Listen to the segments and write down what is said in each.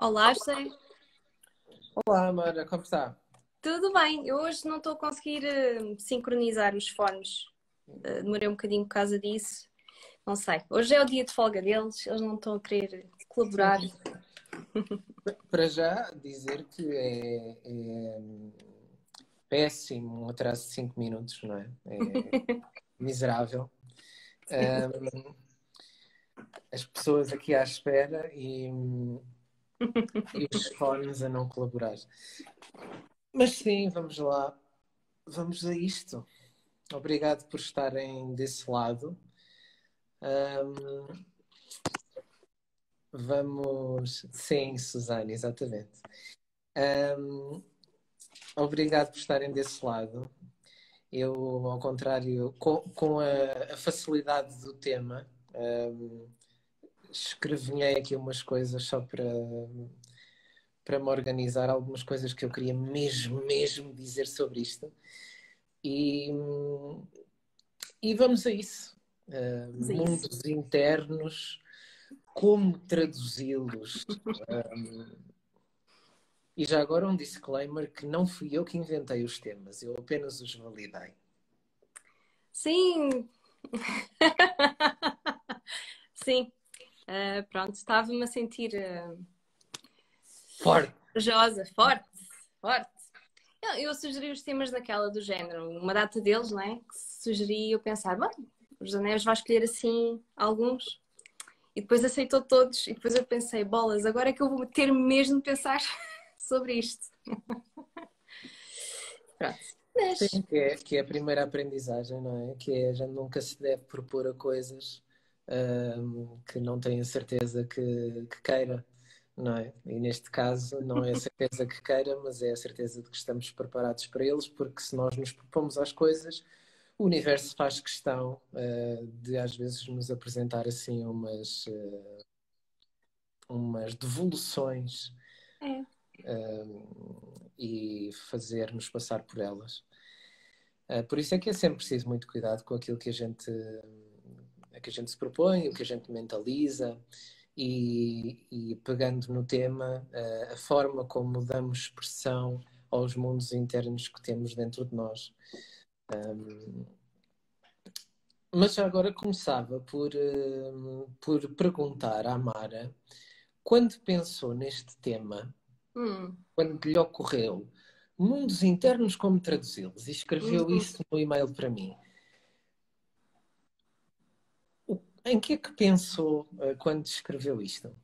Olá, José. Olá, Mara, como está? Tudo bem? Eu hoje não estou a conseguir uh, sincronizar os fones. Uh, demorei um bocadinho por causa disso. Não sei. Hoje é o dia de folga deles, eles não estão a querer colaborar. Para já dizer que é, é péssimo um atraso de 5 minutos, não é? É miserável. Um, as pessoas aqui à espera e e os fones a não colaborar. Mas sim, vamos lá. Vamos a isto. Obrigado por estarem desse lado. Um, vamos. Sim, Suzane, exatamente. Um, obrigado por estarem desse lado. Eu, ao contrário, com, com a, a facilidade do tema, um, escrevinhei aqui umas coisas só para, para me organizar, algumas coisas que eu queria mesmo, mesmo dizer sobre isto. E, e vamos a isso. Uh, mundos internos, como traduzi-los. Um, e já agora um disclaimer que não fui eu que inventei os temas, eu apenas os validei. Sim! Sim, Uh, pronto, estava-me a sentir uh, forte, corajosa, forte, forte. Eu, eu, sugeri os temas daquela do género, uma data deles, não é? Que sugeri eu pensar, bom, os Anéis vai escolher assim alguns. E depois aceitou todos. E depois eu pensei, bolas, agora é que eu vou ter mesmo de pensar sobre isto. Pronto. Mas... Sim, que é, que é a primeira aprendizagem, não é? Que é, a gente nunca se deve propor a coisas um, que não tem a certeza que, que, queira, não é? E neste caso não é a certeza que queira, mas é a certeza de que estamos preparados para eles, porque se nós nos propomos às coisas, o universo faz questão uh, de às vezes nos apresentar assim umas, uh, umas devoluções é. uh, e fazer-nos passar por elas. por isso é que é sempre preciso muito cuidado com aquilo que a gente a que a gente se propõe, o que a gente mentaliza e, e pegando no tema, a, a forma como damos expressão aos mundos internos que temos dentro de nós. Um, mas já agora começava por, uh, por perguntar à Mara, quando pensou neste tema, hum. quando lhe ocorreu, mundos internos, como traduzi-los? E escreveu uhum. isso no e-mail para mim. Em que é que pensou uh, quando escreveu isto?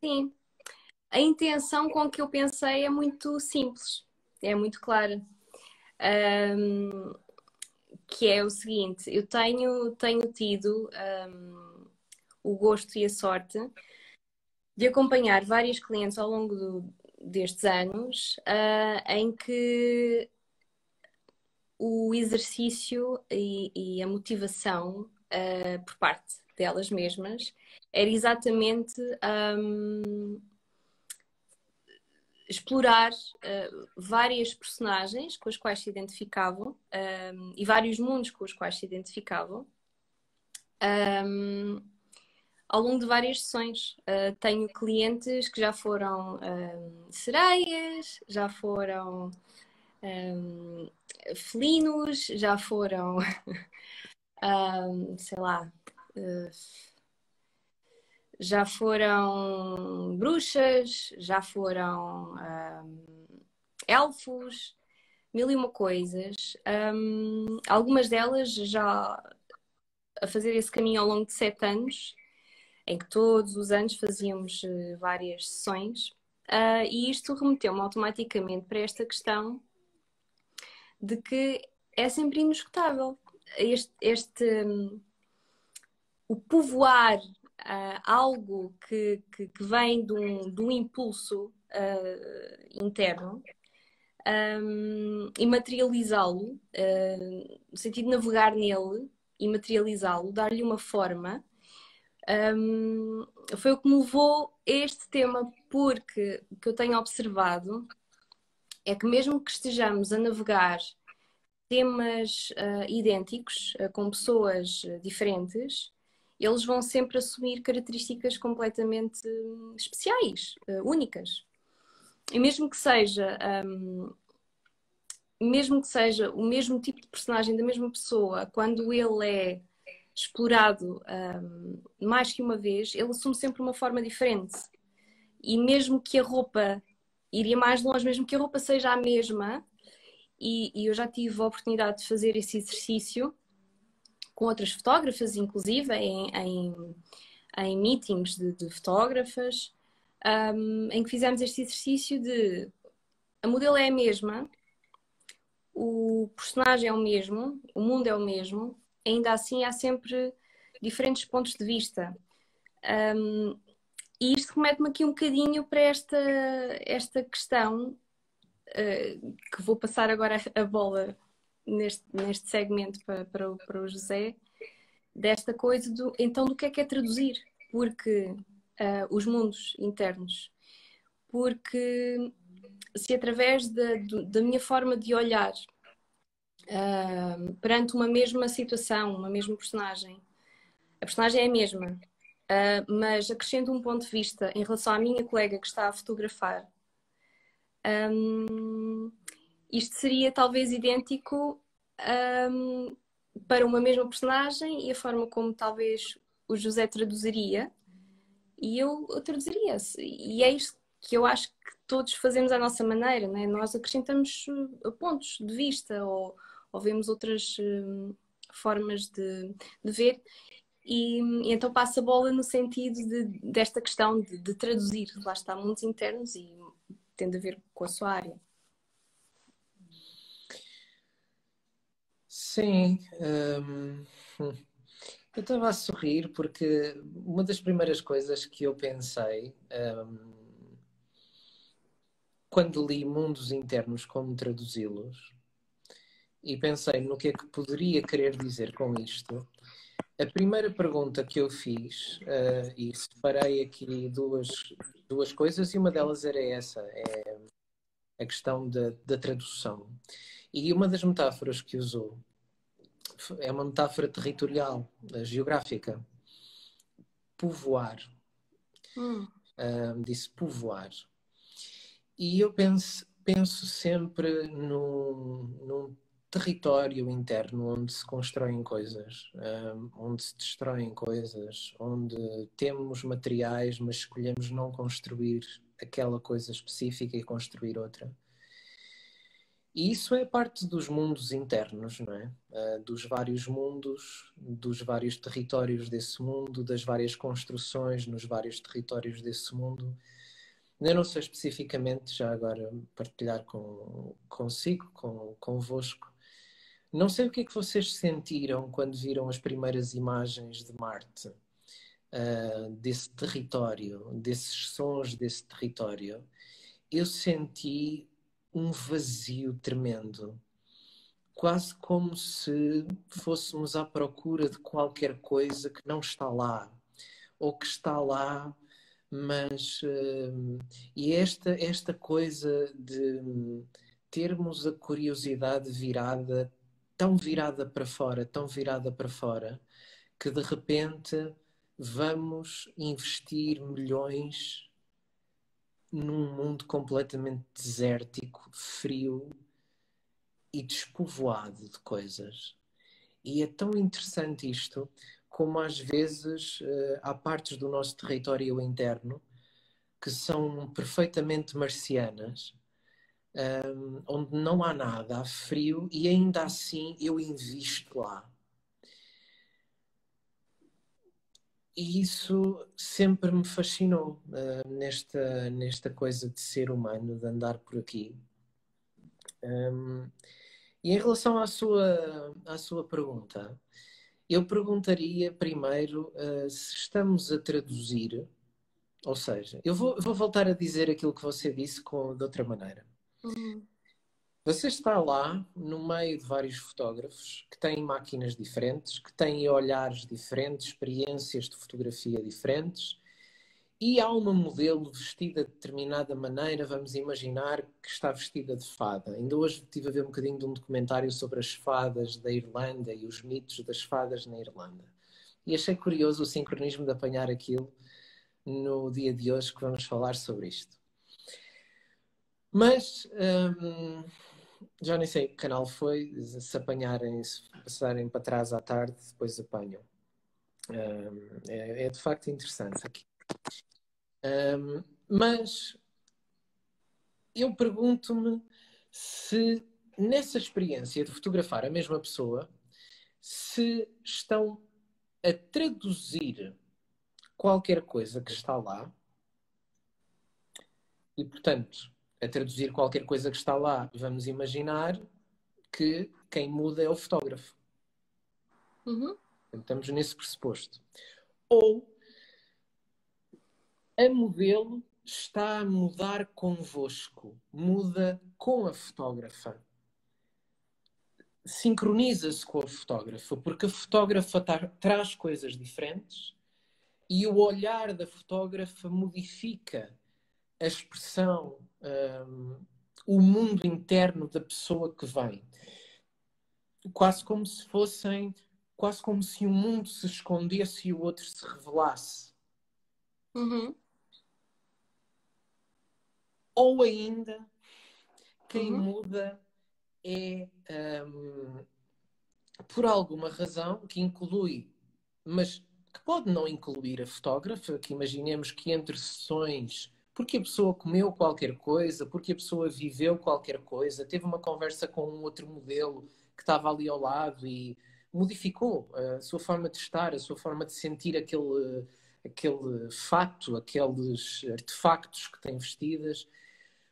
Sim, a intenção com que eu pensei é muito simples, é muito clara. Um, que é o seguinte: eu tenho, tenho tido um, o gosto e a sorte de acompanhar vários clientes ao longo do, destes anos uh, em que o exercício e, e a motivação uh, por parte delas mesmas, era exatamente um, explorar uh, várias personagens com as quais se identificavam um, e vários mundos com os quais se identificavam. Um, ao longo de várias sessões. Uh, tenho clientes que já foram um, sereias, já foram um, felinos, já foram, um, sei lá, já foram bruxas, já foram um, elfos, mil e uma coisas. Um, algumas delas já a fazer esse caminho ao longo de sete anos, em que todos os anos fazíamos várias sessões, uh, e isto remeteu-me automaticamente para esta questão de que é sempre inescutável. Este, este, o povoar uh, algo que, que, que, vem de um, de um impulso uh, interno um, e materializá-lo, uh, no sentido de navegar nele e materializá-lo, dar-lhe uma forma, um, foi o que me levou a este tema, porque o que eu tenho observado é que mesmo que estejamos a navegar temas uh, idênticos, uh, com pessoas diferentes, eles vão sempre assumir características completamente especiais, uh, únicas. E mesmo que seja um, mesmo que seja o mesmo tipo de personagem da mesma pessoa, quando ele é explorado um, mais que uma vez, ele assume sempre uma forma diferente. E mesmo que a roupa iria mais longe, mesmo que a roupa seja a mesma, e, e eu já tive a oportunidade de fazer esse exercício com outras fotógrafas, inclusive em, em, em meetings de, de fotógrafas, um, em que fizemos este exercício de a modelo é a mesma, o personagem é o mesmo, o mundo é o mesmo, ainda assim há sempre diferentes pontos de vista. Um, e isto remete-me aqui um bocadinho para esta, esta questão uh, que vou passar agora a bola neste, neste segmento para, para, o, para o José, desta coisa do então do que é que é traduzir, porque uh, os mundos internos, porque se através da, da minha forma de olhar uh, perante uma mesma situação, uma mesma personagem, a personagem é a mesma, uh, mas acrescento um ponto de vista em relação à minha colega que está a fotografar. Um, isto seria talvez idêntico um, para uma mesma personagem e a forma como talvez o José traduziria e eu, traduziria. E é isto que eu acho que todos fazemos à nossa maneira, né? nós acrescentamos uh, pontos de vista ou, ou vemos outras uh, formas de, de ver. E, e, então passa a bola no sentido de, desta questão de, de, traduzir, lá está, mundos internos e tem a ver com a sua área. Sim, hum, eu estava a sorrir porque uma das primeiras coisas que eu pensei hum, quando li Mundos Internos, como traduzi-los, e pensei no que é que poderia querer dizer com isto, a primeira pergunta que eu fiz, uh, e separei aqui duas, duas coisas, e uma delas era essa, é a questão da, da tradução. E uma das metáforas que usou é uma metáfora territorial, eh, geográfica. Povoar. Hum. Disse povoar. E eu penso, penso sempre num, num território interno onde se constroem coisas, um, onde se destroem coisas, onde temos materiais, mas escolhemos não construir aquela coisa específica e construir outra. E isso é parte dos mundos internos, não é? Uh, dos vários mundos, dos vários territórios desse mundo, das várias construções nos vários territórios desse mundo eu não sei especificamente, já agora partilhar com, consigo, com, convosco. Não sei o que é que vocês sentiram quando viram as primeiras imagens de Marte, uh, desse território, desses sons desse território. Eu senti um vazio tremendo, quase como se fôssemos à procura de qualquer coisa que não está lá, ou que está lá mas uh, e esta esta coisa de termos a curiosidade virada tão virada para fora tão virada para fora que de repente vamos investir milhões num mundo completamente desértico frio e despovoado de coisas e é tão interessante isto como às vezes uh, há partes do nosso território interno que são perfeitamente marcianas, ehm, onde não há nada, há frio e ainda assim eu invisto lá. E isso sempre me fascinou uh, nesta, nesta coisa de ser humano, de andar por aqui. Um, e em relação à sua, à sua pergunta, eu perguntaria primeiro uh, se estamos a traduzir, ou seja, eu vou, vou, voltar a dizer aquilo que você disse com, de outra maneira. Uhum. Você está lá no meio de vários fotógrafos que têm máquinas diferentes, que têm olhares diferentes, experiências de fotografia diferentes, e há uma modelo vestida de determinada maneira, vamos imaginar que está vestida de fada. Ainda hoje estive a ver um bocadinho de um documentário sobre as fadas da Irlanda e os mitos das fadas na Irlanda. E achei curioso o sincronismo de apanhar aquilo no dia de hoje que vamos falar sobre isto. Mas hum, já nem sei que canal foi, se apanharem, se passarem para trás à tarde, depois apanham. Hum, é, é, de facto interessante aqui. Hum, mas eu pergunto-me se nessa experiência de fotografar a mesma pessoa, se estão a traduzir qualquer coisa que está lá e, portanto, a traduzir qualquer coisa que está lá, vamos imaginar que quem muda é o fotógrafo. Uhum. Estamos nesse pressuposto. Ou a modelo está a mudar convosco, muda com a fotógrafa. Sincroniza-se com a fotógrafa, porque a fotógrafa tá, traz coisas diferentes e o olhar da fotógrafa modifica a expressão, um, o mundo interno da pessoa que vem. Quase como se fossem, quase como se um mundo se escondesse e o outro se revelasse. Uhum. Ou ainda, quem uhum. muda é um, por alguma razão que inclui, mas que pode não incluir a fotógrafa, que imaginemos que entre sessões, porque a pessoa comeu qualquer coisa, porque a pessoa viveu qualquer coisa, teve uma conversa com um outro modelo que estava ali ao lado e modificou a sua forma de estar, a sua forma de sentir aquele, aquele fato, aqueles artefactos que tem vestidas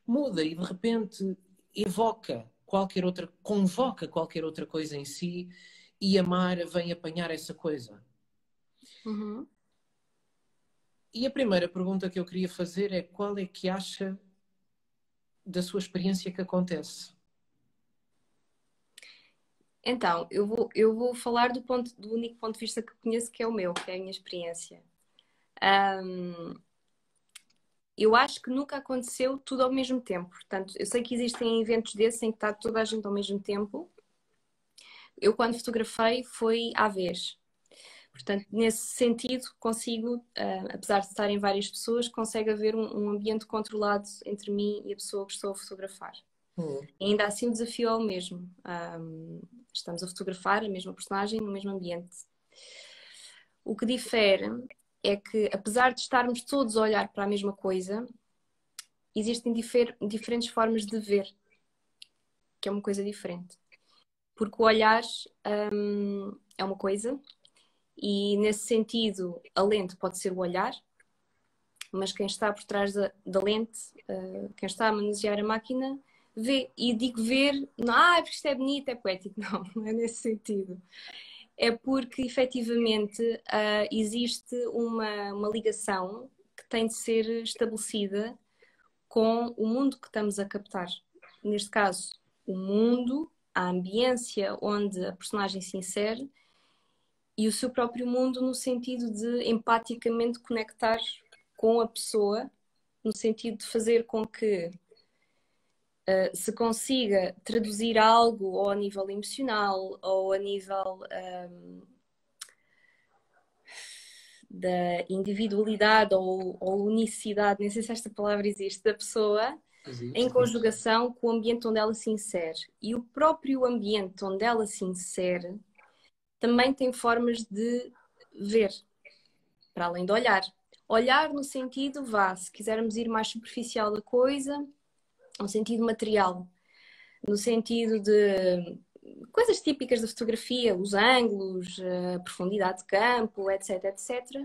muda e de repente evoca qualquer outra, convoca qualquer outra coisa em si e a Mara vem apanhar essa coisa. Uhum. E a primeira pergunta que eu queria fazer é qual é que acha da sua experiência que acontece? Então, eu vou, eu vou falar do, ponto, do único ponto de vista que conheço, que é o meu, que é a minha experiência. Um, eu acho que nunca aconteceu tudo ao mesmo tempo. Portanto, eu sei que existem eventos desses em que está toda a gente ao mesmo tempo. Eu, quando fotografei, foi à vez. Portanto, nesse sentido, consigo, uh, apesar de estarem várias pessoas, consegue haver um, um, ambiente controlado entre mim e a pessoa que estou a fotografar. Uhum. Ainda assim, o desafio é o mesmo. Um, estamos a fotografar a mesma personagem no mesmo ambiente. O que difere é que, apesar de estarmos todos a olhar para a mesma coisa, existem difer diferentes formas de ver, que é uma coisa diferente. Porque o olhar um, é uma coisa, e nesse sentido, a lente pode ser o olhar, mas quem está por trás da, da lente, uh, quem está a manusear a máquina, vê. E digo ver, não, ah, porque isto é bonito, é poético. Não, não é nesse sentido é porque efetivamente uh, existe uma, uma ligação que tem de ser estabelecida com o mundo que estamos a captar. Neste caso, o mundo, a ambiência onde a personagem se insere e o seu próprio mundo no sentido de empaticamente conectar com a pessoa, no sentido de fazer com que uh, se consiga traduzir algo ou a nível emocional ou a nível um, da individualidade ou, ou, unicidade, nem sei se esta palavra existe, da pessoa existe, em conjugação com o ambiente onde ela se insere. E o próprio ambiente onde ela se insere também tem formas de ver, para além de olhar. Olhar no sentido, vá, se quisermos ir mais superficial da coisa, no sentido material, no sentido de coisas típicas da fotografia, os ângulos, a profundidade de campo, etc, etc.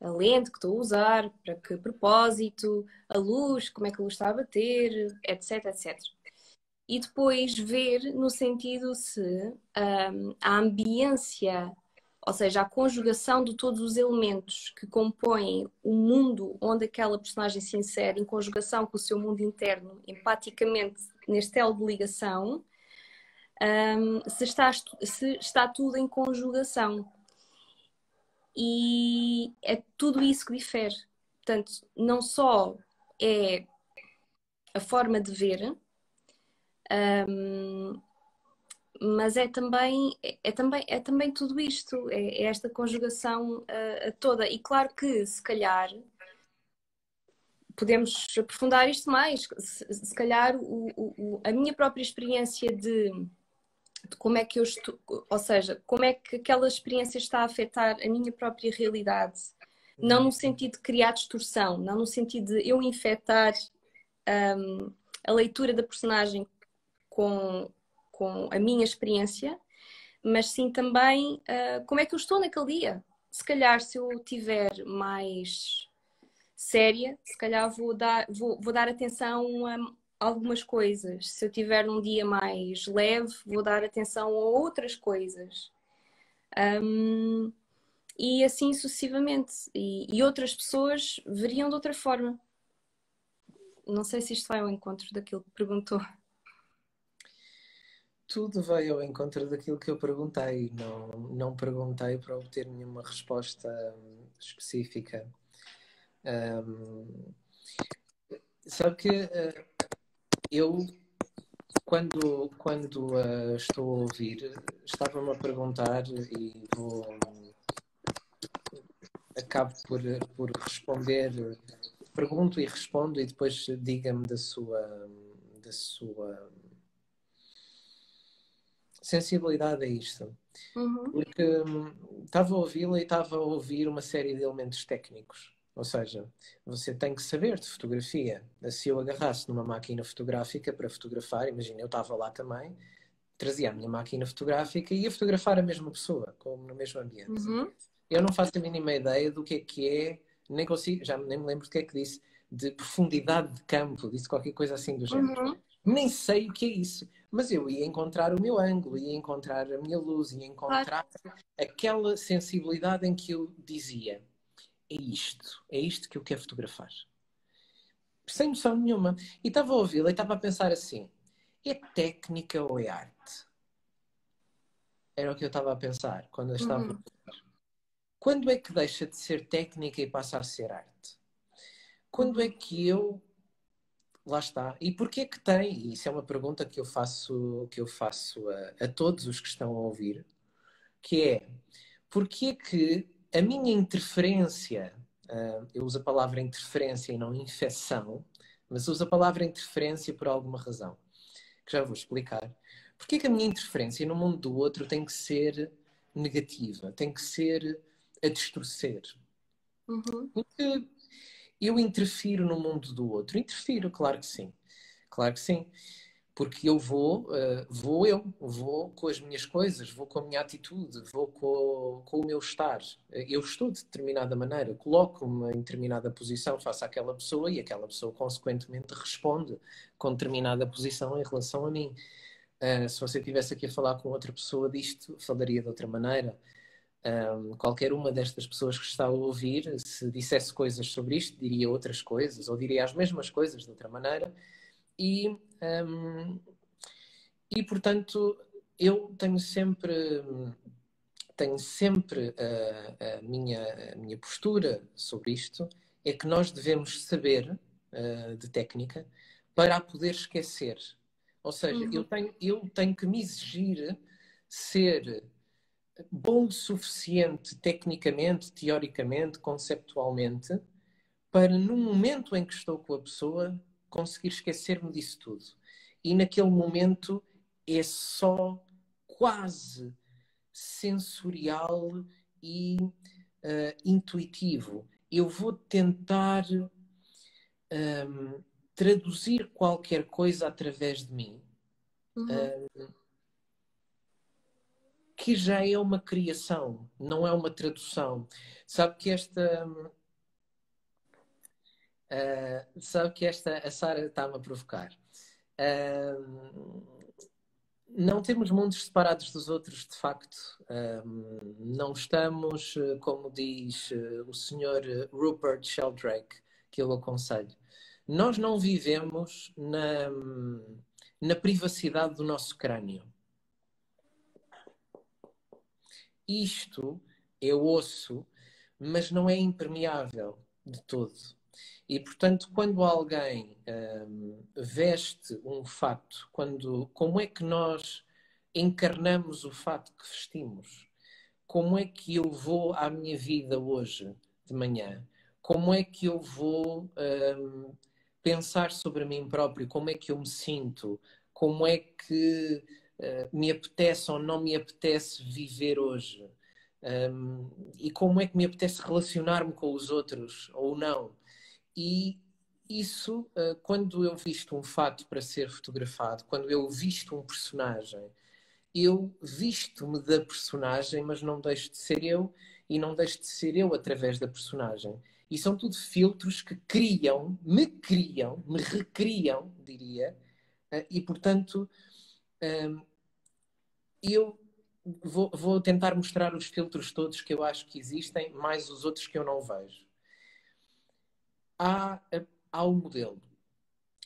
A lente que estou a usar, para que propósito, a luz, como é que a luz está a bater, etc, etc. E depois ver no sentido se um, a ambiência ou seja, a conjugação de todos os elementos que compõem o mundo onde aquela personagem se insere, em conjugação com o seu mundo interno, empaticamente neste elo de ligação, um, se, está, se está tudo em conjugação. E é tudo isso que difere. Portanto, não só é a forma de ver, um, mas é também, é, também, é também tudo isto, é, é esta conjugação uh, toda. E claro que, se calhar, podemos aprofundar isto mais. Se, se calhar, o, o, a minha própria experiência de, de, como é que eu estou, ou seja, como é que aquela experiência está a afetar a minha própria realidade, não no sentido de criar distorção, não no sentido de eu infectar um, a leitura da personagem com, com a minha experiência, mas sim também uh, como é que eu estou naquele dia. Se calhar, se eu tiver mais séria, se calhar vou dar, vou, vou dar atenção a algumas coisas. Se eu tiver um dia mais leve, vou dar atenção a outras coisas. Um, e assim sucessivamente. E, e, outras pessoas veriam de outra forma. Não sei se isto vai ao encontro daquilo que perguntou. Tudo vai ao encontro daquilo que eu perguntei. Não, não perguntei para obter nenhuma resposta específica. Um, sabe que uh, eu, quando, quando uh, estou a ouvir, estava-me a perguntar e vou. Acabo por, por responder, pergunto e respondo, e depois diga-me da sua, da sua sensibilidade a isto. Uhum. Porque um, estava a ouvi-la e estava a ouvir uma série de elementos técnicos ou seja, você tem que saber de fotografia. Se eu agarrasse numa máquina fotográfica para fotografar, imagina, eu estava lá também, trazia a minha máquina fotográfica e ia fotografar a mesma pessoa, como no mesmo ambiente. Uhum. Eu não faço a mínima ideia do que é que é, nem consigo, já nem me lembro do que é que disse, de profundidade de campo, disse qualquer coisa assim do género. Uhum. Nem sei o que é isso, mas eu ia encontrar o meu ângulo, ia encontrar a minha luz, ia encontrar claro. aquela sensibilidade em que eu dizia é isto, é isto que eu quero fotografar. Sem noção nenhuma. E estava a ouvi-la e estava a pensar assim: é técnica ou é arte? Era o que eu estava a pensar quando eu estava uhum. a Quando é que deixa de ser técnica e passa a ser arte? Quando é que eu lá está. E porquê que tem? E isso é uma pergunta que eu faço, que eu faço a, a todos os que estão a ouvir, que é porquê que a minha interferência, uh, eu uso a palavra interferência e não infecção, mas uso a palavra interferência por alguma razão, que já vou explicar. Porquê que a minha interferência no mundo do outro tem que ser negativa, tem que ser a distorcer? Uhum. Porque eu interfiro no mundo do outro. Interfiro, claro que sim. Claro que sim porque eu vou, uh, vou eu, vou com as minhas coisas, vou com a minha atitude, vou com, com o meu estar. Eu estou de determinada maneira, coloco-me em determinada posição face àquela pessoa e aquela pessoa, consequentemente, responde com determinada posição em relação a mim. Uh, se você estivesse aqui a falar com outra pessoa disto, falaria de outra maneira. Um, qualquer uma destas pessoas que está a ouvir, se dissesse coisas sobre isto, diria outras coisas, ou diria as mesmas coisas de outra maneira e, um, e portanto, eu tenho sempre, tenho sempre a, a, minha, a minha postura sobre isto, é que nós devemos saber uh, de técnica para a poder esquecer. Ou seja, uhum. eu, tenho, eu tenho que me exigir ser bom o suficiente tecnicamente, teoricamente, conceptualmente, para no momento em que estou com a pessoa conseguir esquecer-me disso tudo. E naquele momento é só quase sensorial e uh, intuitivo. Eu vou tentar um, traduzir qualquer coisa através de mim. Uhum. Um, que já é uma criação, não é uma tradução. Sabe que esta, Uh, sabe que esta, a Sara está-me a provocar. Uh, não temos mundos separados dos outros, de facto. Uh, não estamos, como diz o senhor Rupert Sheldrake, que eu aconselho. Nós não vivemos na, na privacidade do nosso crânio. Isto é osso, mas não é impermeável de todo. E, portanto, quando alguém um, veste um fato, quando, como é que nós. encarnamos o fato que vestimos. Como é que eu vou à minha vida hoje de manhã? Como é que eu vou um, pensar sobre mim próprio? Como é que eu me sinto? Como é que uh, me apetece ou não me apetece viver hoje? Um, e como é que me apetece relacionar-me com os outros ou não? E isso, uh, quando eu visto um fato para ser fotografado, quando eu visto um personagem, eu visto-me da personagem, mas não deixo de ser eu e não deixo de ser eu através da personagem. E são tudo filtros que criam, me criam, me recriam, diria, uh, e portanto um, eu vou, vou tentar mostrar os filtros todos que eu acho que existem, mais os outros que eu não vejo. Há, há o modelo.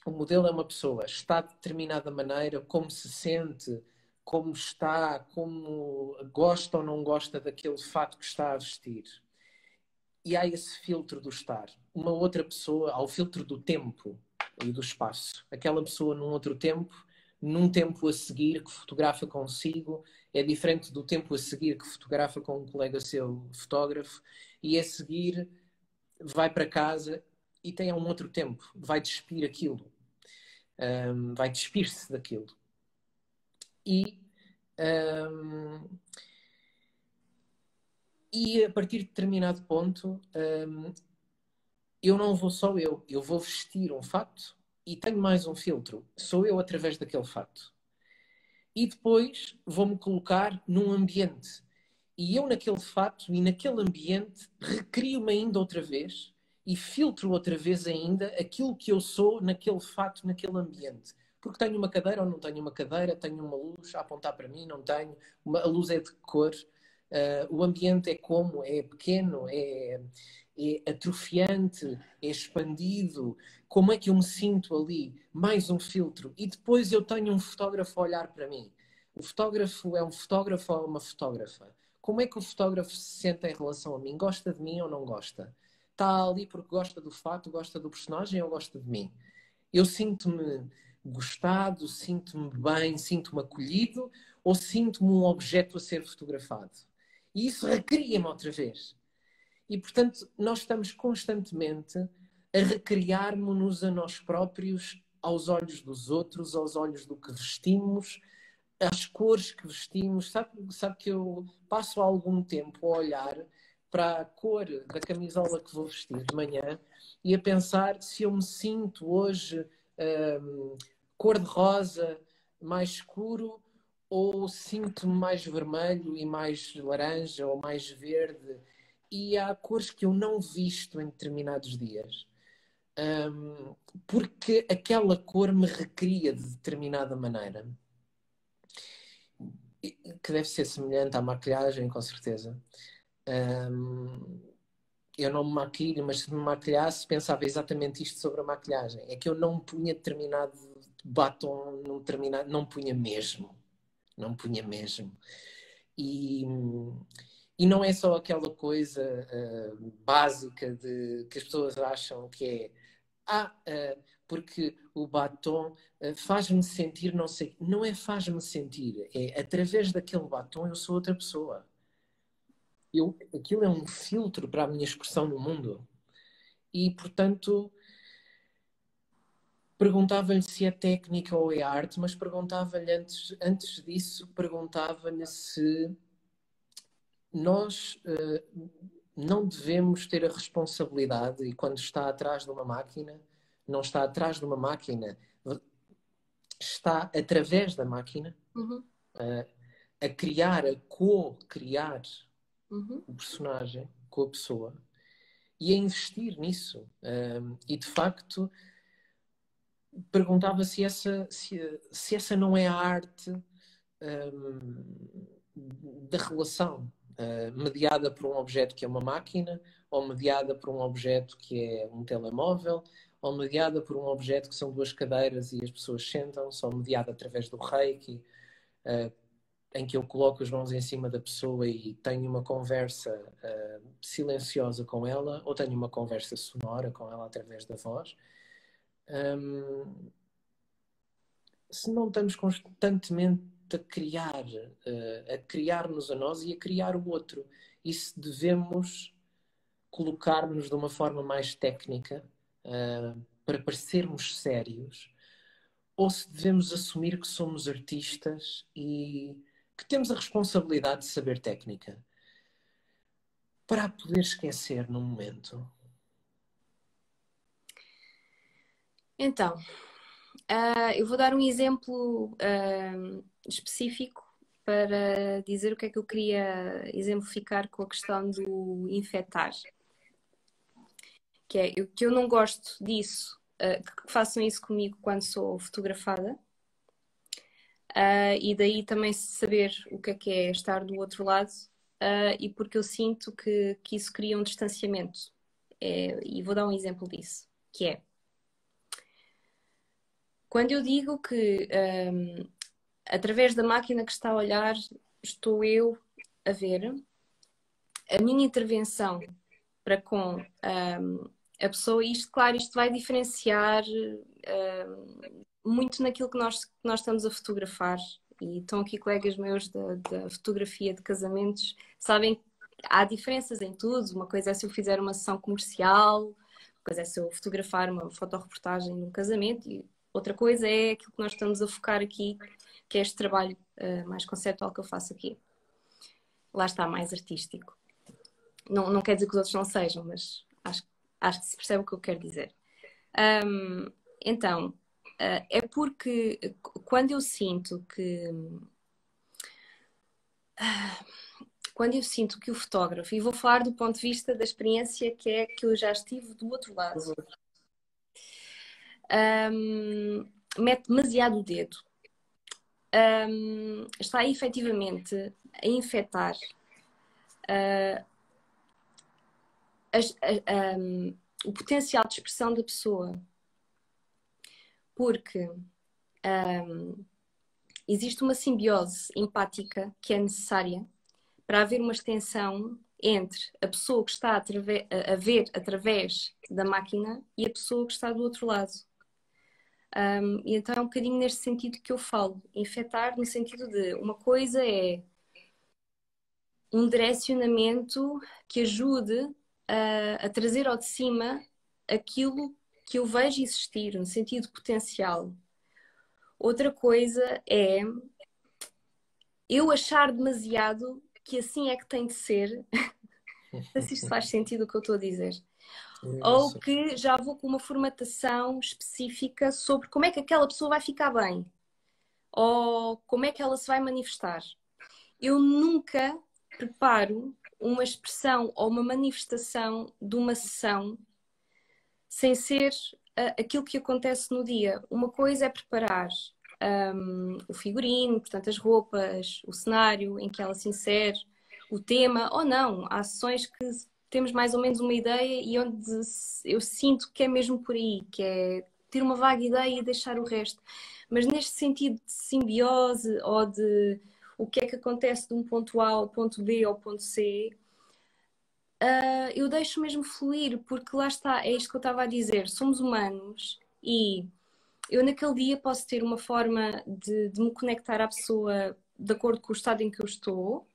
O modelo é uma pessoa, está de determinada maneira, como se sente, como está, como gosta ou não gosta daquele fato que está a vestir. E há esse filtro do estar. Uma outra pessoa, há o filtro do tempo e do espaço. Aquela pessoa num outro tempo, num tempo a seguir que fotografa consigo. É diferente do tempo a seguir que fotografa com um colega seu fotógrafo. E a seguir vai para casa e tem um outro tempo, vai despir aquilo, um, vai despir-se daquilo. E, um, e a partir de determinado ponto, um, eu não vou só eu, eu vou vestir um fato e tenho mais um filtro, sou eu através daquele fato e depois vou-me colocar num ambiente. E eu, naquele fato e naquele ambiente, recrio-me ainda outra vez e filtro outra vez ainda aquilo que eu sou naquele fato, naquele ambiente. Porque tenho uma cadeira ou não tenho uma cadeira, tenho uma luz a apontar para mim, não tenho, uma, a luz é de cor, uh, o ambiente é como, é pequeno, é, é atrofiante, é expandido, como é que eu me sinto ali? Mais um filtro. E depois eu tenho um fotógrafo a olhar para mim. O fotógrafo é um fotógrafo ou uma fotógrafa? Como é que o fotógrafo se sente em relação a mim? Gosta de mim ou não gosta? Está ali porque gosta do fato, gosta do personagem ou gosta de mim? Eu sinto-me gostado, sinto-me bem, sinto-me acolhido ou sinto-me um objeto a ser fotografado? E isso recria-me outra vez. E, portanto, nós estamos constantemente a recriarmos-nos a nós próprios aos olhos dos outros, aos olhos do que vestimos, às cores que vestimos. Sabe, sabe que eu passo algum tempo a olhar para a cor da camisola que vou vestir de manhã e a pensar se eu me sinto hoje um, cor de rosa mais escuro ou sinto-me mais vermelho e mais laranja ou mais verde e há cores que eu não visto em determinados dias. Um, porque aquela cor me recria de determinada maneira. Que deve ser semelhante à maquilhagem, com certeza. Um, eu não me maquilho, mas se me maquilhasse, pensava exatamente isto sobre a maquilhagem. É que eu não punha determinado batom, não, determinado, não punha mesmo. Não punha mesmo. E e não é só aquela coisa uh, básica de que as pessoas acham que é ah, uh, porque o batom uh, faz-me sentir não sei. Não é faz-me sentir, é através daquele batom eu sou outra pessoa. Eu, aquilo é um filtro para a minha expressão no mundo. E, portanto, perguntava-lhe se é técnica ou é arte, mas perguntava-lhe antes, antes disso, perguntava-lhe se nós uh, não devemos ter a responsabilidade, e quando está atrás de uma máquina, não está atrás de uma máquina, está através da máquina uhum. uh, a criar, a co-criar uhum. o personagem com a pessoa e a investir nisso. Um, e de facto, perguntava se essa, se, se essa não é a arte um, da relação uh, mediada por um objeto que é uma máquina, ou mediada por um objeto que é um telemóvel, ou mediada por um objeto que são duas cadeiras e as pessoas sentam-se, ou mediada através do reiki, uh, em que eu coloco as mãos em cima da pessoa e tenho uma conversa uh, silenciosa com ela, ou tenho uma conversa sonora com ela através da voz. Um, se não estamos constantemente a criar, uh, a criar-nos a nós e a criar o outro. E se devemos colocar-nos de uma forma mais técnica uh, para parecermos sérios, ou se devemos assumir que somos artistas e que temos a responsabilidade de saber técnica para poder esquecer num momento? Então, uh, eu vou dar um exemplo uh, específico para dizer o que é que eu queria exemplificar com a questão do infectar. Que é que eu não gosto disso, uh, que façam isso comigo quando sou fotografada. e daí também saber o que é que é estar do outro lado e porque eu sinto que, que isso cria um distanciamento. É, e vou dar um exemplo disso, que é quando eu digo que um, através da máquina que está a olhar, estou eu a ver, a minha intervenção para com um, a pessoa, isto, claro, isto vai diferenciar um, muito naquilo que nós, que nós estamos a fotografar. E estão aqui colegas meus da, da fotografia de casamentos, sabem que há diferenças em tudo. Uma coisa é se eu fizer uma sessão comercial, uma coisa é se eu fotografar uma fotoreportagem de um casamento, e Outra coisa é aquilo que nós estamos a focar aqui, que é este trabalho uh, mais conceptual que eu faço aqui. Lá está, mais artístico. Não, não quer dizer que os outros não sejam, mas acho, acho que se percebe o que eu quero dizer. Um, então, uh, é porque quando eu sinto que. Uh, quando eu sinto que o fotógrafo, e vou falar do ponto de vista da experiência que é que eu já estive do outro lado, um, mete demasiado o dedo, um, está efetivamente a infectar uh, as, a, um, o potencial de expressão da pessoa. Porque existe uma simbiose empática que é necessária para haver uma extensão entre a pessoa que está a, a, ver através da máquina e a pessoa que está do outro lado. Um, e então é um bocadinho neste sentido que eu falo. Infectar no sentido de uma coisa é um direcionamento que ajude a, a trazer ao de cima aquilo que eu vejo existir, no sentido potencial. Outra coisa é eu achar demasiado que assim é que tem de ser. Se isto faz sentido o que eu estou a dizer ou que já vou com uma formatação específica sobre como é que aquela pessoa vai ficar bem ou como é que ela se vai manifestar. Eu nunca preparo uma expressão ou uma manifestação de uma sessão sem ser uh, aquilo que acontece no dia. Uma coisa é preparar um, o figurino, portanto, as roupas, o cenário em que ela se insere, o tema, ou não. Há sessões que temos mais ou menos uma ideia e onde eu sinto que é mesmo por aí, que é ter uma vaga ideia e deixar o resto. Mas neste sentido de simbiose ou de o que é que acontece de um ponto A ao ponto B ao ponto C, uh, eu deixo mesmo fluir, porque lá está, é isto que eu estava a dizer, somos humanos e eu naquele dia posso ter uma forma de, de me conectar à pessoa de acordo com o estado em que eu estou,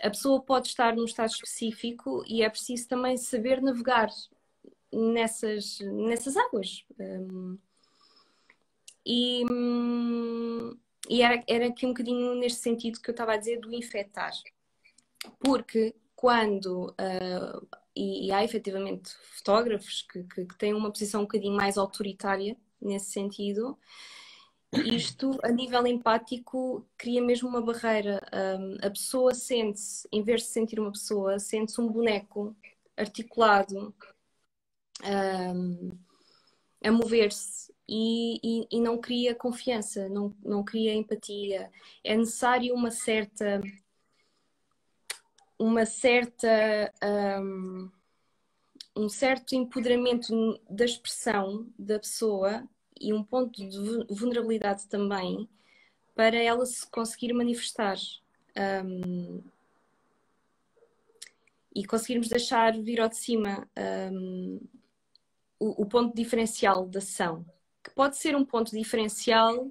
a pessoa pode estar num estado específico e é preciso também saber navegar nessas, nessas águas. Um, e, e era, era aqui um bocadinho neste sentido que eu estava a dizer do infectar. Porque quando, uh, e, e, há efetivamente fotógrafos que, que, que têm uma posição um bocadinho mais autoritária nesse sentido, isto, a nível empático, cria mesmo uma barreira. Um, a pessoa sente-se, em vez de sentir uma pessoa, sente-se um boneco articulado um, a mover-se e, e, e, não cria confiança, não, não cria empatia. É necessário uma certa. Uma certa. Um, um certo empoderamento da expressão da pessoa e um ponto de vulnerabilidade também para ela se conseguir manifestar um, e conseguirmos deixar vir ao de cima um, o, o, ponto diferencial da ação, que pode ser um ponto diferencial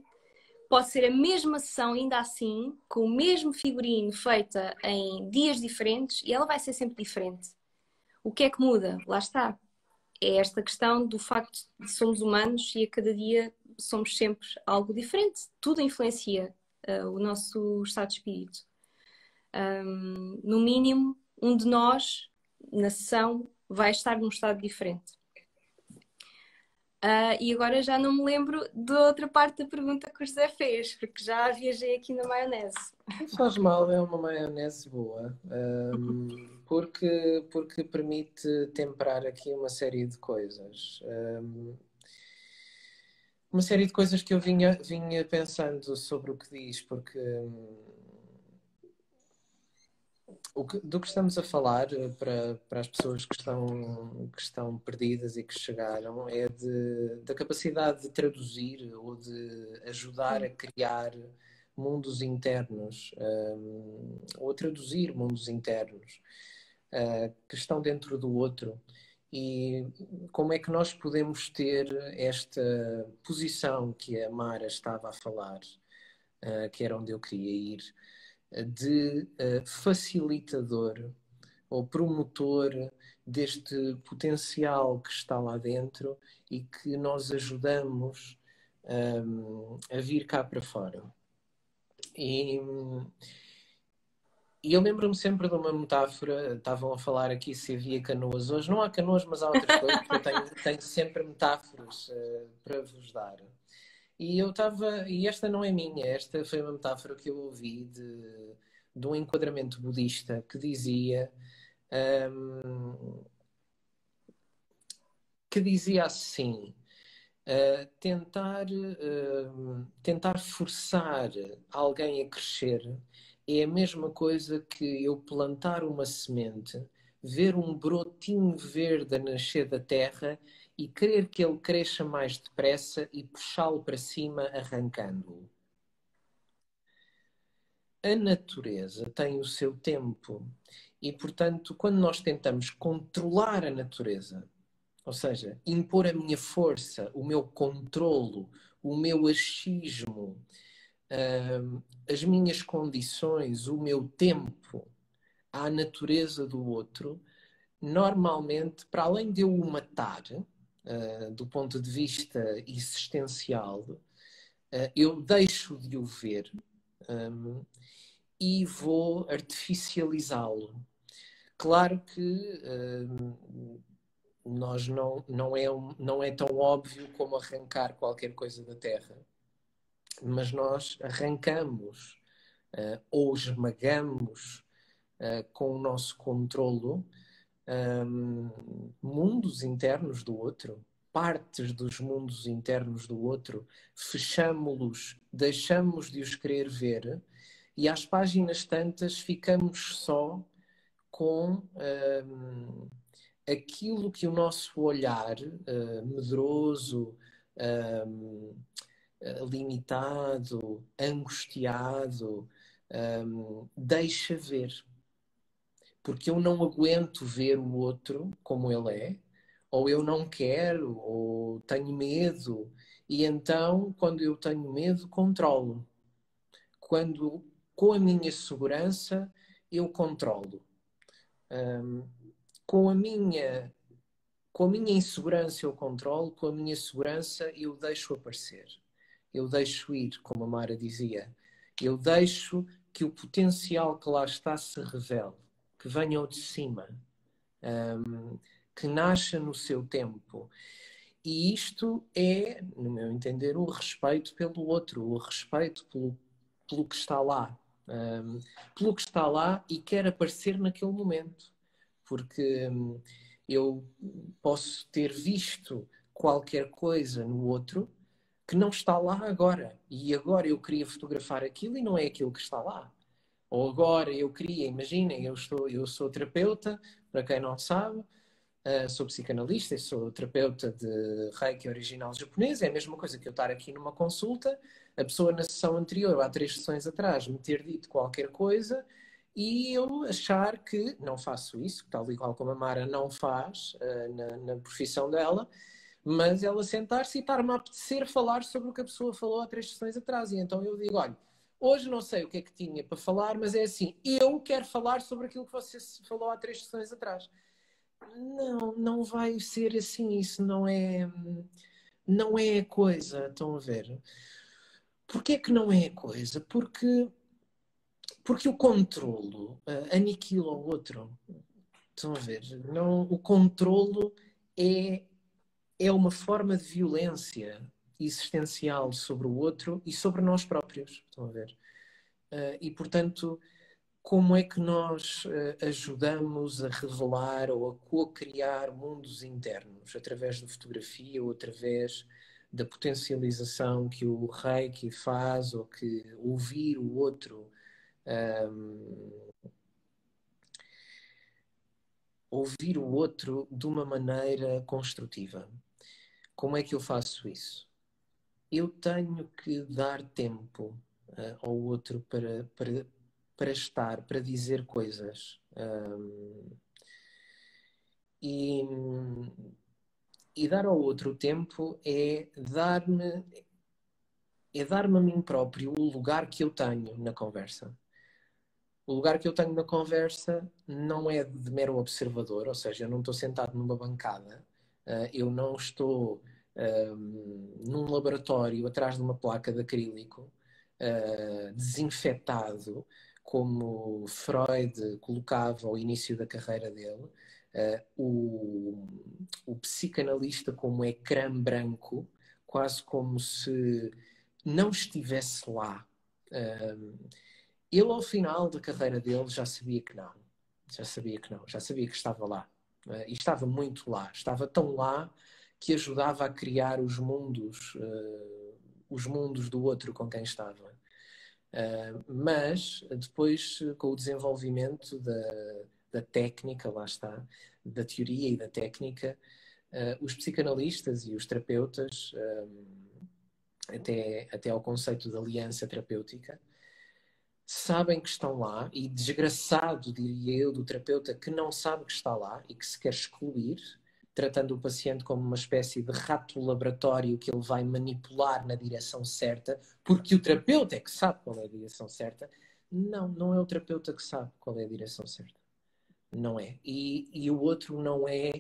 pode ser a mesma sessão, ainda assim, com o mesmo figurino feita em dias diferentes e ela vai ser sempre diferente. O que é que muda? Lá está. É esta questão do facto de somos humanos e a cada dia somos sempre algo diferente. Tudo influencia uh, o nosso estado de espírito. Um, no mínimo, um de nós, na sessão, vai estar num estado diferente. Uh, e agora já não me lembro da outra parte da pergunta que o José fez, porque já viajei aqui na maionese. Faz mal, é uma maionese boa, um, porque, porque permite temperar aqui uma série de coisas. Um, uma série de coisas que eu vinha, vinha pensando sobre o que diz, porque que, do que estamos a falar eh, para, para as pessoas que estão, que estão perdidas e que chegaram é de, da capacidade de traduzir ou de ajudar a criar mundos internos um, ou a traduzir mundos internos uh, que estão dentro do outro. E como é que nós podemos ter esta posição que a Mara estava a falar, uh, que era onde eu queria ir, de uh, facilitador ou promotor deste potencial que está lá dentro e que nós ajudamos um, a vir cá para fora. E, e eu lembro-me sempre de uma metáfora, estavam a falar aqui se havia canoas hoje, não há canoas, mas há outras coisas, eu tenho, tenho sempre metáforas uh, para vos dar. E eu estava, e esta não é minha, esta foi uma metáfora que eu ouvi de, de um enquadramento budista que dizia um, que dizia assim uh, tentar uh, tentar forçar alguém a crescer é a mesma coisa que eu plantar uma semente ver um brotinho verde a nascer da terra e querer que ele cresça mais depressa e puxá-lo para cima, arrancando-o. A natureza tem o seu tempo e, portanto, quando nós tentamos controlar a natureza, ou seja, impor a minha força, o meu controlo, o meu achismo, uh, as minhas condições, o meu tempo à natureza do outro, normalmente, para além de eu o matar, uh, do ponto de vista existencial, uh, eu deixo de o ver um, e vou artificializá-lo. Claro que um, nós não, não, é, não é tão óbvio como arrancar qualquer coisa da terra, mas nós arrancamos uh, ou esmagamos com o nosso controlo um, mundos internos do outro, partes dos mundos internos do outro, fechamos-los, deixamos de os querer ver e às páginas tantas ficamos só com um, aquilo que o nosso olhar uh, medroso, um, limitado, angustiado, um, deixa ver porque eu não aguento ver o outro como ele é, ou eu não quero, ou tenho medo. E então, quando eu tenho medo, controlo. Quando, com a minha segurança, eu controlo. Um, com a minha com a minha insegurança eu controlo, com a minha segurança eu deixo aparecer. Eu deixo ir, como a Mara dizia. Eu deixo que o potencial que lá está se revele que venham de cima, um, que nasça no seu tempo. E isto é, no meu entender, o respeito pelo outro, o respeito pelo, pelo que está lá. Um, pelo que está lá e quer aparecer naquele momento. Porque um, eu posso ter visto qualquer coisa no outro que não está lá agora. E agora eu queria fotografar aquilo e não é aquilo que está lá. Ou agora eu queria, imaginem, eu, estou, eu sou terapeuta, para quem não sabe, uh, sou psicanalista e sou terapeuta de reiki original japonês. É a mesma coisa que eu estar aqui numa consulta, a pessoa na sessão anterior, há três sessões atrás, me ter dito qualquer coisa e eu achar que não faço isso, tal e qual como a Mara não faz uh, na, na profissão dela, mas ela sentar-se e estar-me a apetecer falar sobre o que a pessoa falou há três sessões atrás. E então eu digo: olha, hoje não sei o que é que tinha para falar, mas é assim, eu quero falar sobre aquilo que você falou há três sessões atrás. Não, não vai ser assim, isso não é, não é a coisa, estão a ver? Porquê que não é a coisa? Porque, porque o controlo uh, aniquila o outro. Estão a ver? Não, o controlo é é uma forma de violência existencial sobre o outro e sobre nós próprios. Estão a ver? Uh, e, portanto, como é que nós uh, ajudamos a revelar ou a co-criar mundos internos? Através da fotografia ou através da potencialização que o reiki faz ou que ouvir o outro. Um, ouvir o outro de uma maneira construtiva. Como é que eu faço isso? Eu tenho que dar tempo uh, ao outro para, para, para estar, para dizer coisas. Um, e, e dar ao outro tempo é dar-me é dar-me a mim próprio o lugar que eu tenho na conversa. O lugar que eu tenho na conversa não é de mero observador, ou seja, eu não estou sentado numa bancada Uh, eu não estou num laboratório atrás de uma placa de acrílico uh, desinfetado, como Freud colocava ao início da carreira dele. Uh, o, o psicanalista como ecrã branco, quase como se não estivesse lá. ele, ao final da carreira dele, já sabia que não. Já sabia que não. Já sabia que estava lá. Uh, e estava muito lá, estava tão lá que ajudava a criar os mundos, uh, os mundos do outro com quem estava. Uh, mas depois, com o desenvolvimento da, da técnica, lá está, da teoria e da técnica, os psicanalistas e os terapeutas, até, até ao conceito de aliança terapêutica, sabem que estão lá e desgraçado, diria eu, do terapeuta que não sabe que está lá e que se quer excluir, tratando o paciente como uma espécie de rato laboratório que ele vai manipular na direção certa, porque o terapeuta é que sabe qual é a direção certa. Não, não é o terapeuta que sabe qual é a direção certa. Não é. E, e o outro não é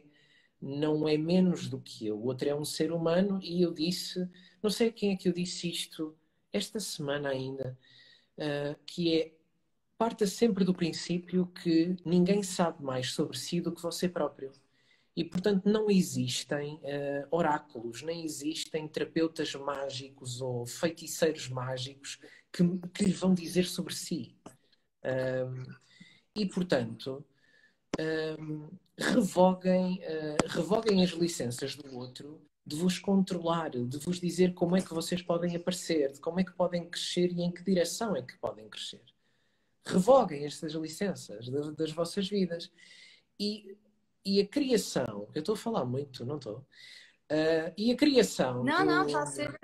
não é menos do que eu. O outro é um ser humano e eu disse, não sei quem é que eu disse isto esta semana ainda, uh, que é parta sempre do princípio que ninguém sabe mais sobre si do que você próprio. E, portanto, não existem uh, oráculos, nem existem terapeutas mágicos ou feiticeiros mágicos que, que lhe vão dizer sobre si. Um, e, portanto, um, revoguem, uh, revoguem as licenças do outro de vos controlar, de vos dizer como é que vocês podem aparecer, de como é que podem crescer e em que direção é que podem crescer. Revoguem estas licenças das, das vossas vidas. E, e a criação, eu estou a falar muito, não estou? Uh, e a criação. Não, não, está a ser.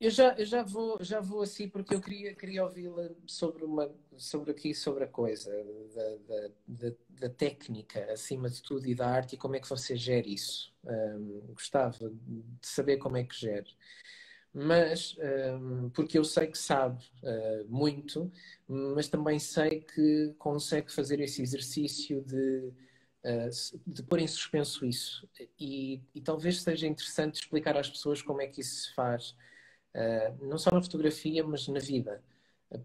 Eu já, eu já, vou, já vou assim porque eu queria, queria ouvi-la sobre, uma, sobre aqui, sobre a coisa da, da, da, da, técnica, acima de tudo, e da arte, e como é que você gera isso. Um, gostava de saber como é que gera. Mas, um, porque eu sei que sabe uh, muito, mas também sei que consegue fazer esse exercício de, uh, de pôr em suspenso isso. E, e talvez seja interessante explicar às pessoas como é que isso se faz Uh, não só na fotografia, mas na vida.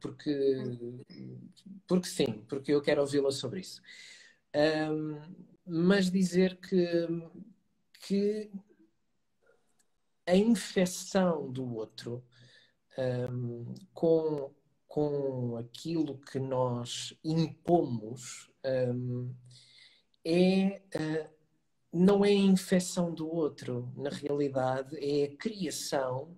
Porque, porque sim, porque eu quero ouvi-la sobre isso. Um, mas dizer que, que a infecção do outro um, com, com aquilo que nós impomos um, é, uh, não é a infecção do outro, na realidade é a criação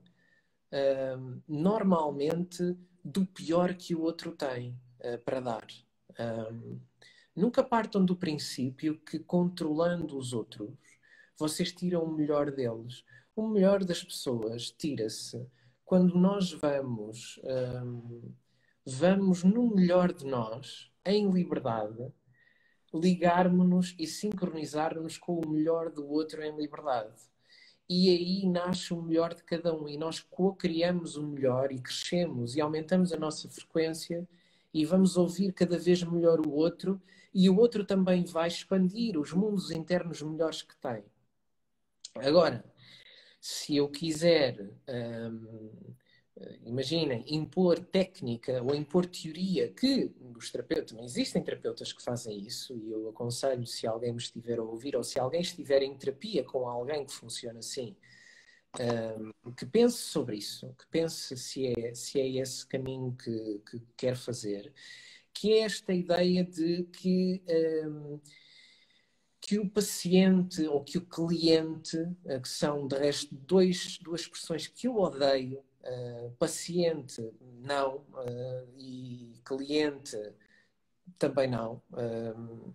normalmente do pior que o outro tem uh, para dar. Um, nunca partam do princípio que controlando os outros, vocês tiram o melhor deles. O melhor das pessoas tira-se quando nós vamos, um, vamos no melhor de nós, em liberdade, ligarmos-nos e sincronizarmos com o melhor do outro em liberdade. E aí nasce o melhor de cada um e nós co-criamos o melhor e crescemos e aumentamos a nossa frequência e vamos ouvir cada vez melhor o outro e o outro também vai expandir os mundos internos melhores que tem. Agora, se eu quiser hum, imaginem, impor técnica ou impor teoria, que os terapeutas, existem terapeutas que fazem isso, e eu aconselho, se alguém me estiver a ouvir, ou se alguém estiver em terapia com alguém que funciona assim, um, que pense sobre isso, que pense se é, se é esse caminho que, que quer fazer, que é esta ideia de que. Um, que o paciente ou que o cliente, eh, que são de resto dois, duas expressões que eu odeio, Uh, paciente, não, uh, e cliente, também não. Uh,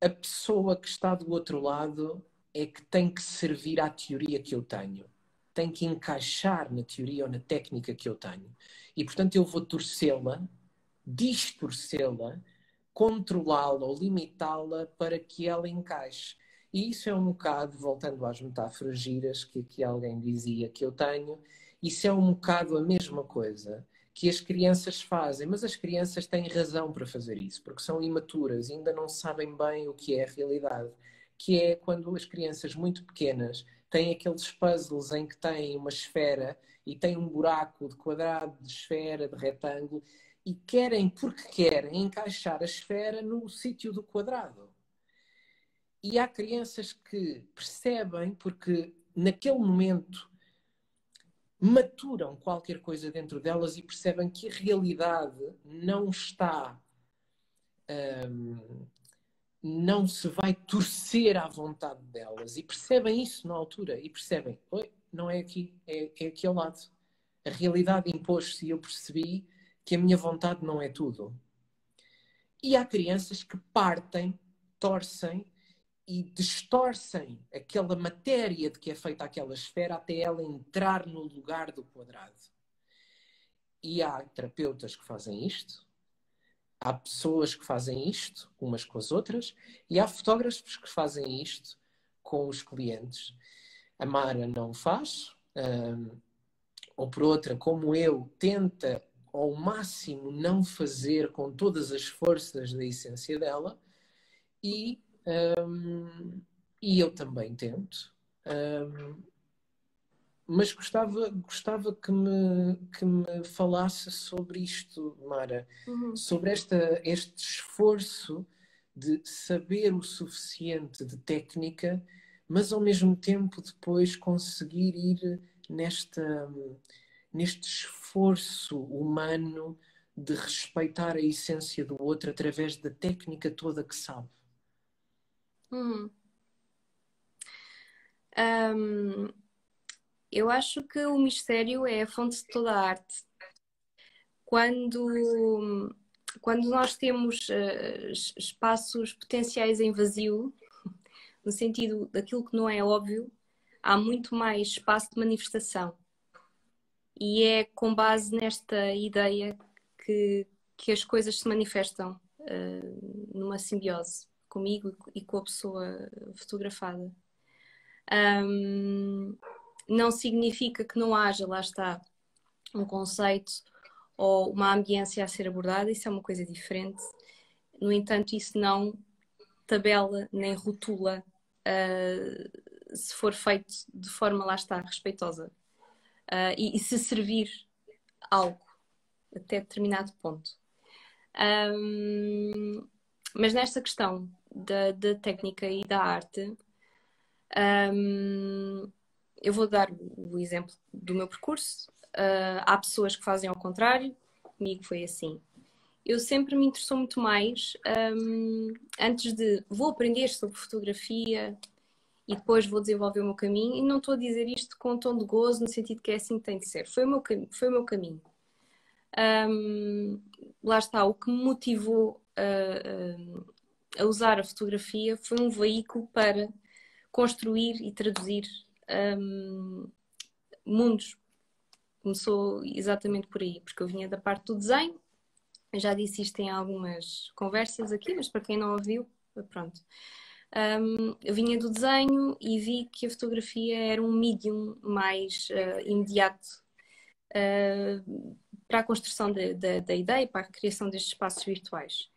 a pessoa que está do outro lado é que tem que servir à teoria que eu tenho, tem que encaixar na teoria ou na técnica que eu tenho. E, portanto, eu vou torcê-la, distorcê-la, controlá-la ou limitá-la para que ela encaixe. E isso é um bocado, voltando às metáforas giras que aqui alguém dizia que eu tenho, isso é um bocado a mesma coisa que as crianças fazem, mas as crianças têm razão para fazer isso, porque são imaturas, ainda não sabem bem o que é a realidade, que é quando as crianças muito pequenas têm aqueles puzzles em que têm uma esfera e têm um buraco de quadrado, de esfera, de retângulo, e querem, porque querem, encaixar a esfera no sítio do quadrado. E há crianças que percebem, porque naquele momento maturam qualquer coisa dentro delas e percebem que a realidade não está. Um, não se vai torcer à vontade delas e percebem isso na altura e percebem, oi, não é aqui, é, é aqui ao lado. A realidade impôs-se e eu percebi que a minha vontade não é tudo. E há crianças que partem, torcem e distorcem aquela matéria de que é feita aquela esfera até ela entrar no lugar do quadrado. E há terapeutas que fazem isto, há pessoas que fazem isto umas com as outras, e há fotógrafos que fazem isto com os clientes. A Mara não faz, um, ou por outra, como eu, tenta ao máximo não fazer com todas as forças da essência dela, e um, e eu também tento. Um, mas gostava, gostava que, me, que me falasse sobre isto, Mara, uhum. sobre esta, este esforço de saber o suficiente de técnica, mas ao mesmo tempo depois conseguir ir nesta, neste esforço humano de respeitar a essência do outro através da técnica toda que sabe. Hum. Um, eu acho que o mistério é a fonte de toda a arte. Quando, quando nós temos uh, espaços potenciais em vazio, no sentido daquilo que não é óbvio, há muito mais espaço de manifestação. E é com base nesta ideia que, que as coisas se manifestam uh, numa simbiose comigo e com a pessoa fotografada. Um, não significa que não haja, lá está, um conceito ou uma ambiência a ser abordada, isso é uma coisa diferente. No entanto, isso não tabela nem rotula uh, se for feito de forma, lá está, respeitosa. Uh, e, e, se servir algo até determinado ponto. Um, mas nesta questão da, da técnica e da arte, um, eu vou dar o exemplo do meu percurso. Uh, há pessoas que fazem ao contrário, comigo foi assim. Eu sempre me interessou muito mais um, antes de vou aprender sobre fotografia e depois vou desenvolver o meu caminho. E não estou a dizer isto com um tom de gozo, no sentido que é assim que tem de ser. Foi o meu, foi o meu caminho. Um, lá está, o que me motivou a, a usar a fotografia foi um veículo para construir e traduzir um, mundos. Começou exatamente por aí, porque eu vinha da parte do desenho, já disse isto em algumas conversas aqui, mas para quem não ouviu, pronto. Um, eu vinha do desenho e vi que a fotografia era um medium mais uh, imediato uh, para a construção da ideia, para a criação destes espaços virtuais.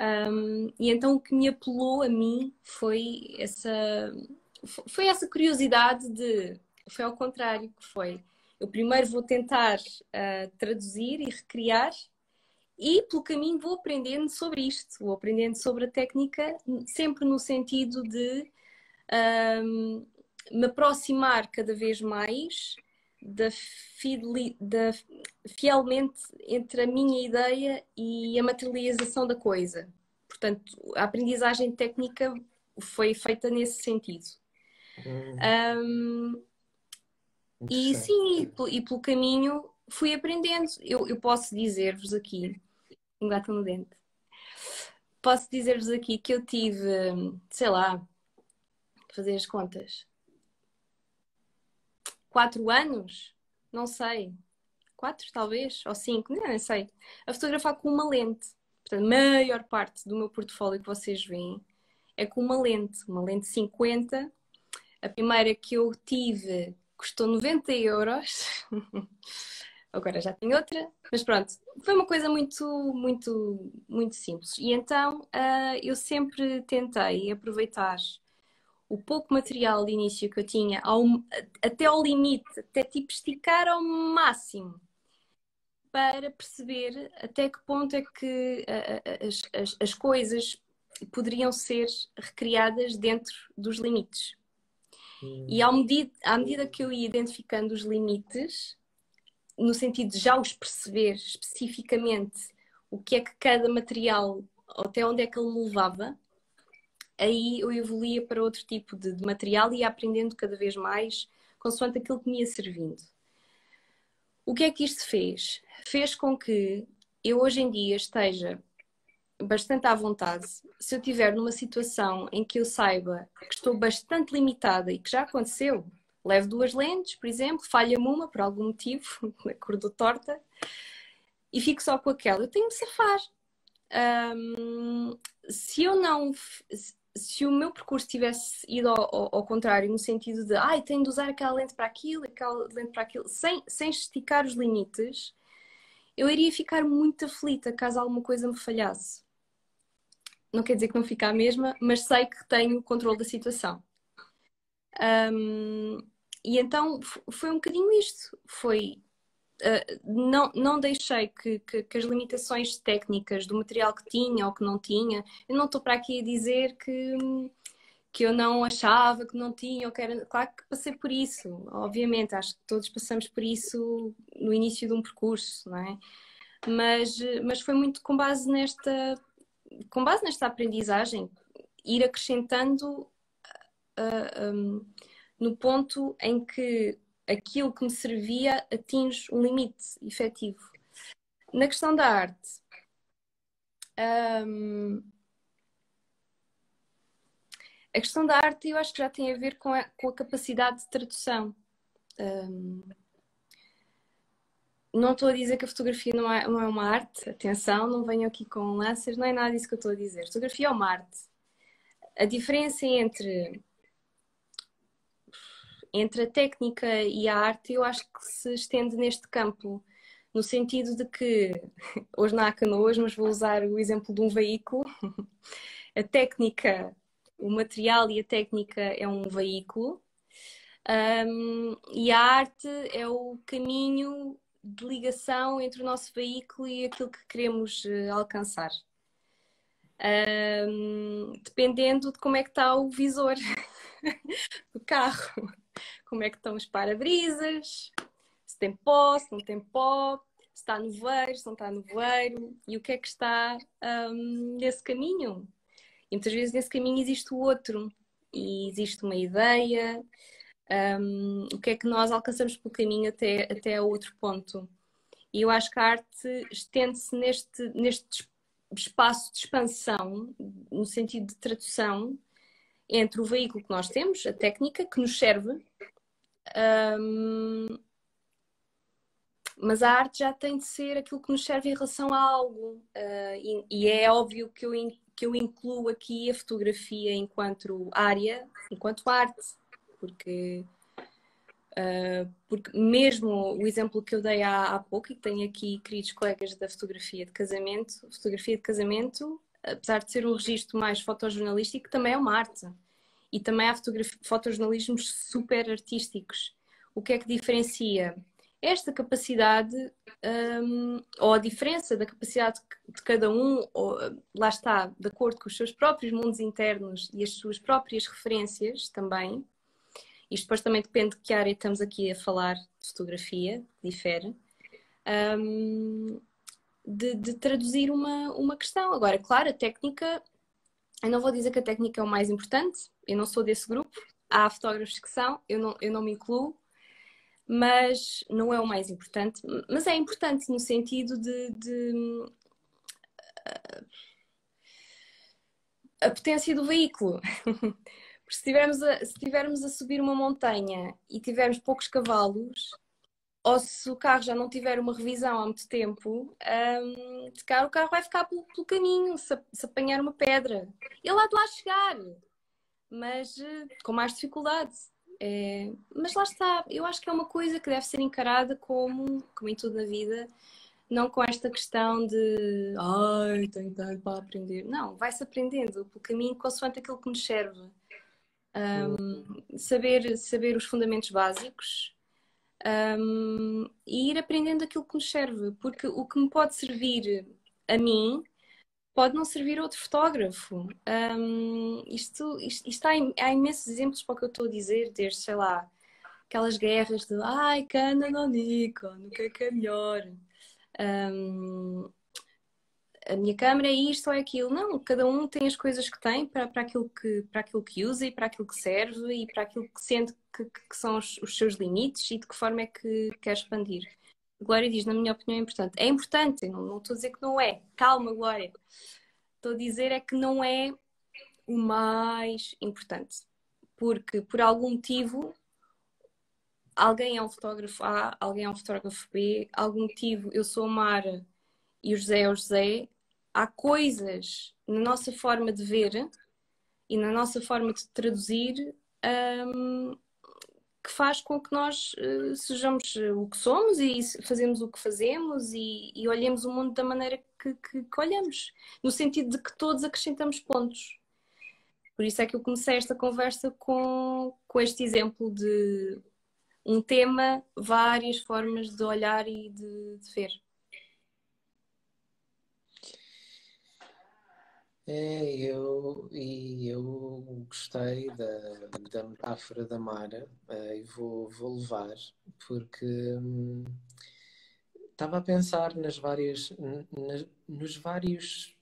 Um, e então o que me apelou a mim foi essa, foi essa curiosidade de. Foi ao contrário que foi. Eu primeiro vou tentar uh, traduzir e recriar e pelo caminho vou aprendendo sobre isto, vou aprendendo sobre a técnica, sempre no sentido de um, me aproximar cada vez mais da, fideli, da fielmente entre a minha ideia e a materialização da coisa. Portanto, a aprendizagem técnica foi feita nesse sentido. Hum. Um, e sim, e, e, pelo caminho fui aprendendo. Eu, eu posso dizer-vos aqui gato no dente. Posso dizer-vos aqui que eu tive, sei lá, fazer as contas, quatro anos, não sei, quatro talvez, ou cinco, não, sei, a fotografar com uma lente. Portanto, a maior parte do meu portfólio que vocês veem é com uma lente, uma lente 50. A primeira que eu tive custou 90 euros. agora já tenho outra, mas pronto, foi uma coisa muito, muito, muito simples. E então uh, eu sempre tentei aproveitar o pouco material de início que eu tinha ao, até ao limite, até tipo esticar ao máximo, para perceber até que ponto é que uh, as, as, as coisas poderiam ser recriadas dentro dos limites. Hum. E ao medida, à medida que eu ia identificando os limites, no sentido de já os perceber especificamente o que é que cada material, até onde é que ele me levava, aí eu evoluía para outro tipo de, de material e ia aprendendo cada vez mais consoante aquilo que me ia servindo. O que é que isto fez? Fez com que eu hoje em dia esteja bastante à vontade se eu estiver numa situação em que eu saiba que estou bastante limitada e que já aconteceu, levo duas lentes, por exemplo, falha-me uma por algum motivo, acordou torta, e fico só com aquela. Eu tenho de safar. Um, se eu não. Se o meu percurso tivesse ido ao, ao, ao, contrário, no sentido de ai, tenho de usar aquela lente para aquilo, aquela lente para aquilo, sem, sem esticar os limites, eu iria ficar muito aflita caso alguma coisa me falhasse. Não quer dizer que não fique a mesma, mas sei que tenho o controle da situação. Um, e então foi um bocadinho isto. Foi. Uh, não, não deixei que, que, que, as limitações técnicas do material que tinha ou que não tinha, eu não estou para aqui a dizer que, que eu não achava que não tinha, ou que era, claro que passei por isso, obviamente, acho que todos passamos por isso no início de um percurso, não é? Mas, mas foi muito com base nesta, com base nesta aprendizagem, ir acrescentando uh, no ponto em que aquilo que me servia atinge um limite efetivo. Na questão da arte, um, a questão da arte eu acho que já tem a ver com a, com a capacidade de tradução. Um, não estou a dizer que a fotografia não é, não é uma arte, atenção, não venho aqui com lanças, não é nada disso que eu estou a dizer. A fotografia é uma arte. A diferença entre entre a técnica e a arte, eu acho que se estende neste campo, no sentido de que, hoje não há canoas, mas vou usar o exemplo de um veículo. A técnica, o material e a técnica é um veículo, um, e a arte é o caminho de ligação entre o nosso veículo e aquilo que queremos uh, alcançar. Um, dependendo de como é que está o visor do carro como é que estão os para-brisas, se tem pó, se não tem pó, se está no veiro, se não está no veiro, e o que é que está um, nesse caminho. E muitas vezes nesse caminho existe o outro, e existe uma ideia, um, o que é que nós alcançamos pelo caminho até, até outro ponto. E eu acho que a arte estende-se neste, neste espaço de expansão, no sentido de tradução, entre o veículo que nós temos, a técnica, que nos serve um, mas a arte já tem de ser aquilo que nos serve em relação a algo. Uh, e, e, é óbvio que eu, que eu incluo aqui a fotografia enquanto área, enquanto arte, porque, uh, porque mesmo o exemplo que eu dei há, há pouco, e tenho aqui queridos colegas da fotografia de casamento, fotografia de casamento, apesar de ser um registro mais fotojornalístico, também é uma arte. E também há fotojornalismos super artísticos. O que é que diferencia? esta capacidade, um, ou a diferença da capacidade de cada um, ou, lá está, de acordo com os seus próprios mundos internos e as suas próprias referências também, isto depois também depende de que área estamos aqui a falar de fotografia, difere, um, de, de, traduzir uma, uma questão. Agora, claro, a técnica, eu não vou dizer que a técnica é o mais importante, eu não sou desse grupo, há fotógrafos que são, eu não, eu não me incluo, mas não é o mais importante. Mas é importante no sentido de, de a potência do veículo. Porque se tivermos, a, se tivermos a subir uma montanha e tivermos poucos cavalos, ou se o carro já não tiver uma revisão há muito tempo, um, de cara o carro vai ficar pelo, pelo caminho, se, se, apanhar uma pedra. Ele há de lá chegar, mas uh, com mais dificuldade. É, mas lá está, eu acho que é uma coisa que deve ser encarada como, como em tudo na vida, não com esta questão de ai, tenho tempo para aprender. Não, vai-se aprendendo pelo caminho consoante aquilo que nos serve. Um, saber, saber os fundamentos básicos um, e ir aprendendo aquilo que nos serve, porque o que me pode servir a mim pode não servir a outro fotógrafo. Um, isto, isto, isto há, há, imensos exemplos para o que eu estou a dizer, desde, sei lá, aquelas guerras de ai, Canon ou Nikon, o que é que é melhor? Um, a minha câmera é isto ou é aquilo. Não, cada um tem as coisas que tem para, para, aquilo, que, para aquilo que usa e para aquilo que serve e para aquilo que sente que, que são os, os, seus limites e de que forma é que quer expandir. Glória diz, na minha opinião, é importante. É importante, não, não estou a dizer que não é. Calma, Glória. Estou a dizer é que não é o mais importante. Porque, por algum motivo, alguém é um fotógrafo A, alguém é um fotógrafo B, algum motivo, eu sou a Mara e o José é o José. Há coisas na nossa forma de ver e na nossa forma de traduzir um, que faz com que nós uh, sejamos eh, o que somos e fazemos o que fazemos e, e olhemos o mundo da maneira que, que, que, olhamos, no sentido de que todos acrescentamos pontos. Por isso é que eu comecei esta conversa com, com este exemplo de um tema, várias formas de olhar e de, de ver. É, eu, e eu gostei da, da metáfora da Mara uh, e vou, vou levar, porque hum, estava a pensar nas várias, nas, nos vários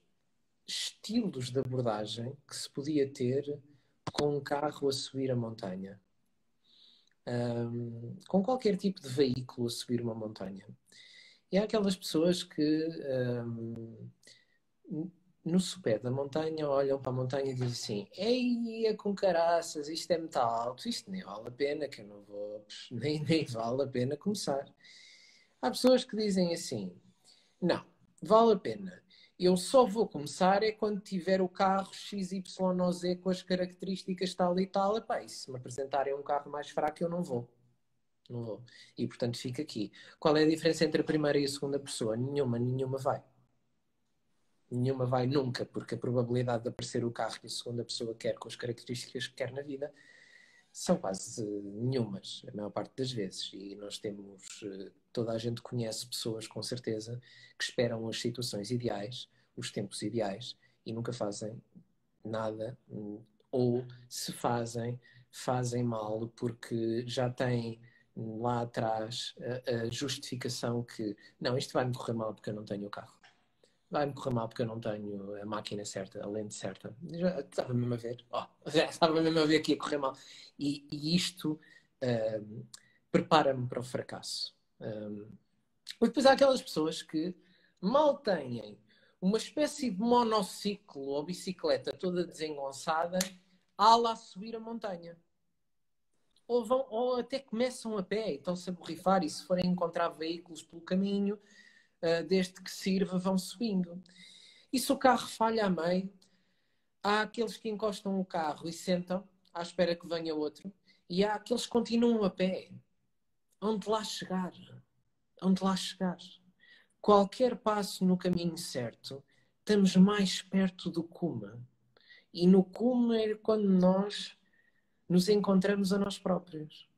estilos de abordagem que se podia ter com um carro a subir a montanha. Um, com qualquer tipo de veículo a subir uma montanha. E há aquelas pessoas que um, no sopé da montanha olham para a montanha e dizem assim: Ei, é com caraças, isto é muito alto, isto nem vale a pena, que eu não vou, nem, nem vale a pena começar. Há pessoas que dizem assim: Não, vale a pena. Eu só vou começar é quando tiver o carro XYZ com as características tal e tal. Epá, e se me apresentarem um carro mais fraco, eu não vou. Não vou. E portanto fica aqui. Qual é a diferença entre a primeira e a segunda pessoa? Nenhuma, nenhuma vai nenhuma vai nunca, porque a probabilidade de aparecer o carro que a segunda pessoa quer com as características que quer na vida são quase nenhumas, a maior parte das vezes. E nós temos, eh, toda a gente conhece pessoas com certeza que esperam as situações ideais, os tempos ideais e nunca fazem nada, hum, ou se fazem, fazem mal porque já têm lá atrás a, a justificação que não, isto vai-me correr mal porque eu não tenho o carro vai-me correr mal porque eu não tenho a máquina certa, a lente certa. Já estava mesmo a ver, oh, já estava mesmo a ver aqui a correr mal. E, e isto um, prepara-me para o fracasso. Um, mas depois há aquelas pessoas que mal têm uma espécie de monociclo ou bicicleta toda desengonçada, há lá subir a montanha. ou, vão, ou até começam a pé e estão-se a borrifar e se forem encontrar veículos pelo caminho, desde que sirva, vão subindo. E se o carro falha a meio, há aqueles que encostam o carro e sentam à espera que venha outro, e há aqueles que continuam a pé. Onde lá chegar? Onde lá chegar? Qualquer passo no caminho certo, estamos mais perto do cume. E no cume é quando nós nos encontramos a nós próprios.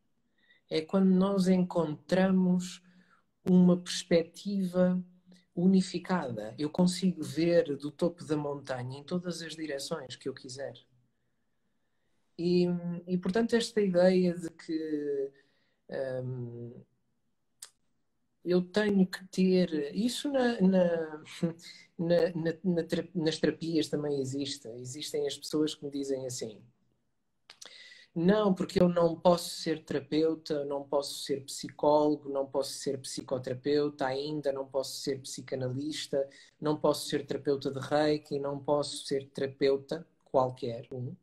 É quando nós encontramos uma perspectiva unificada. Eu consigo ver do topo da montanha em todas as direções que eu quiser. E, e portanto, esta ideia de que hum, eu tenho que ter. Isso na, na, na, na, nas terapias também existe. Existem as pessoas que me dizem assim: não, porque eu não posso ser terapeuta, não posso ser psicólogo, não posso ser psicoterapeuta ainda, não posso ser psicanalista, não posso ser terapeuta de reiki, não posso ser terapeuta qualquer um,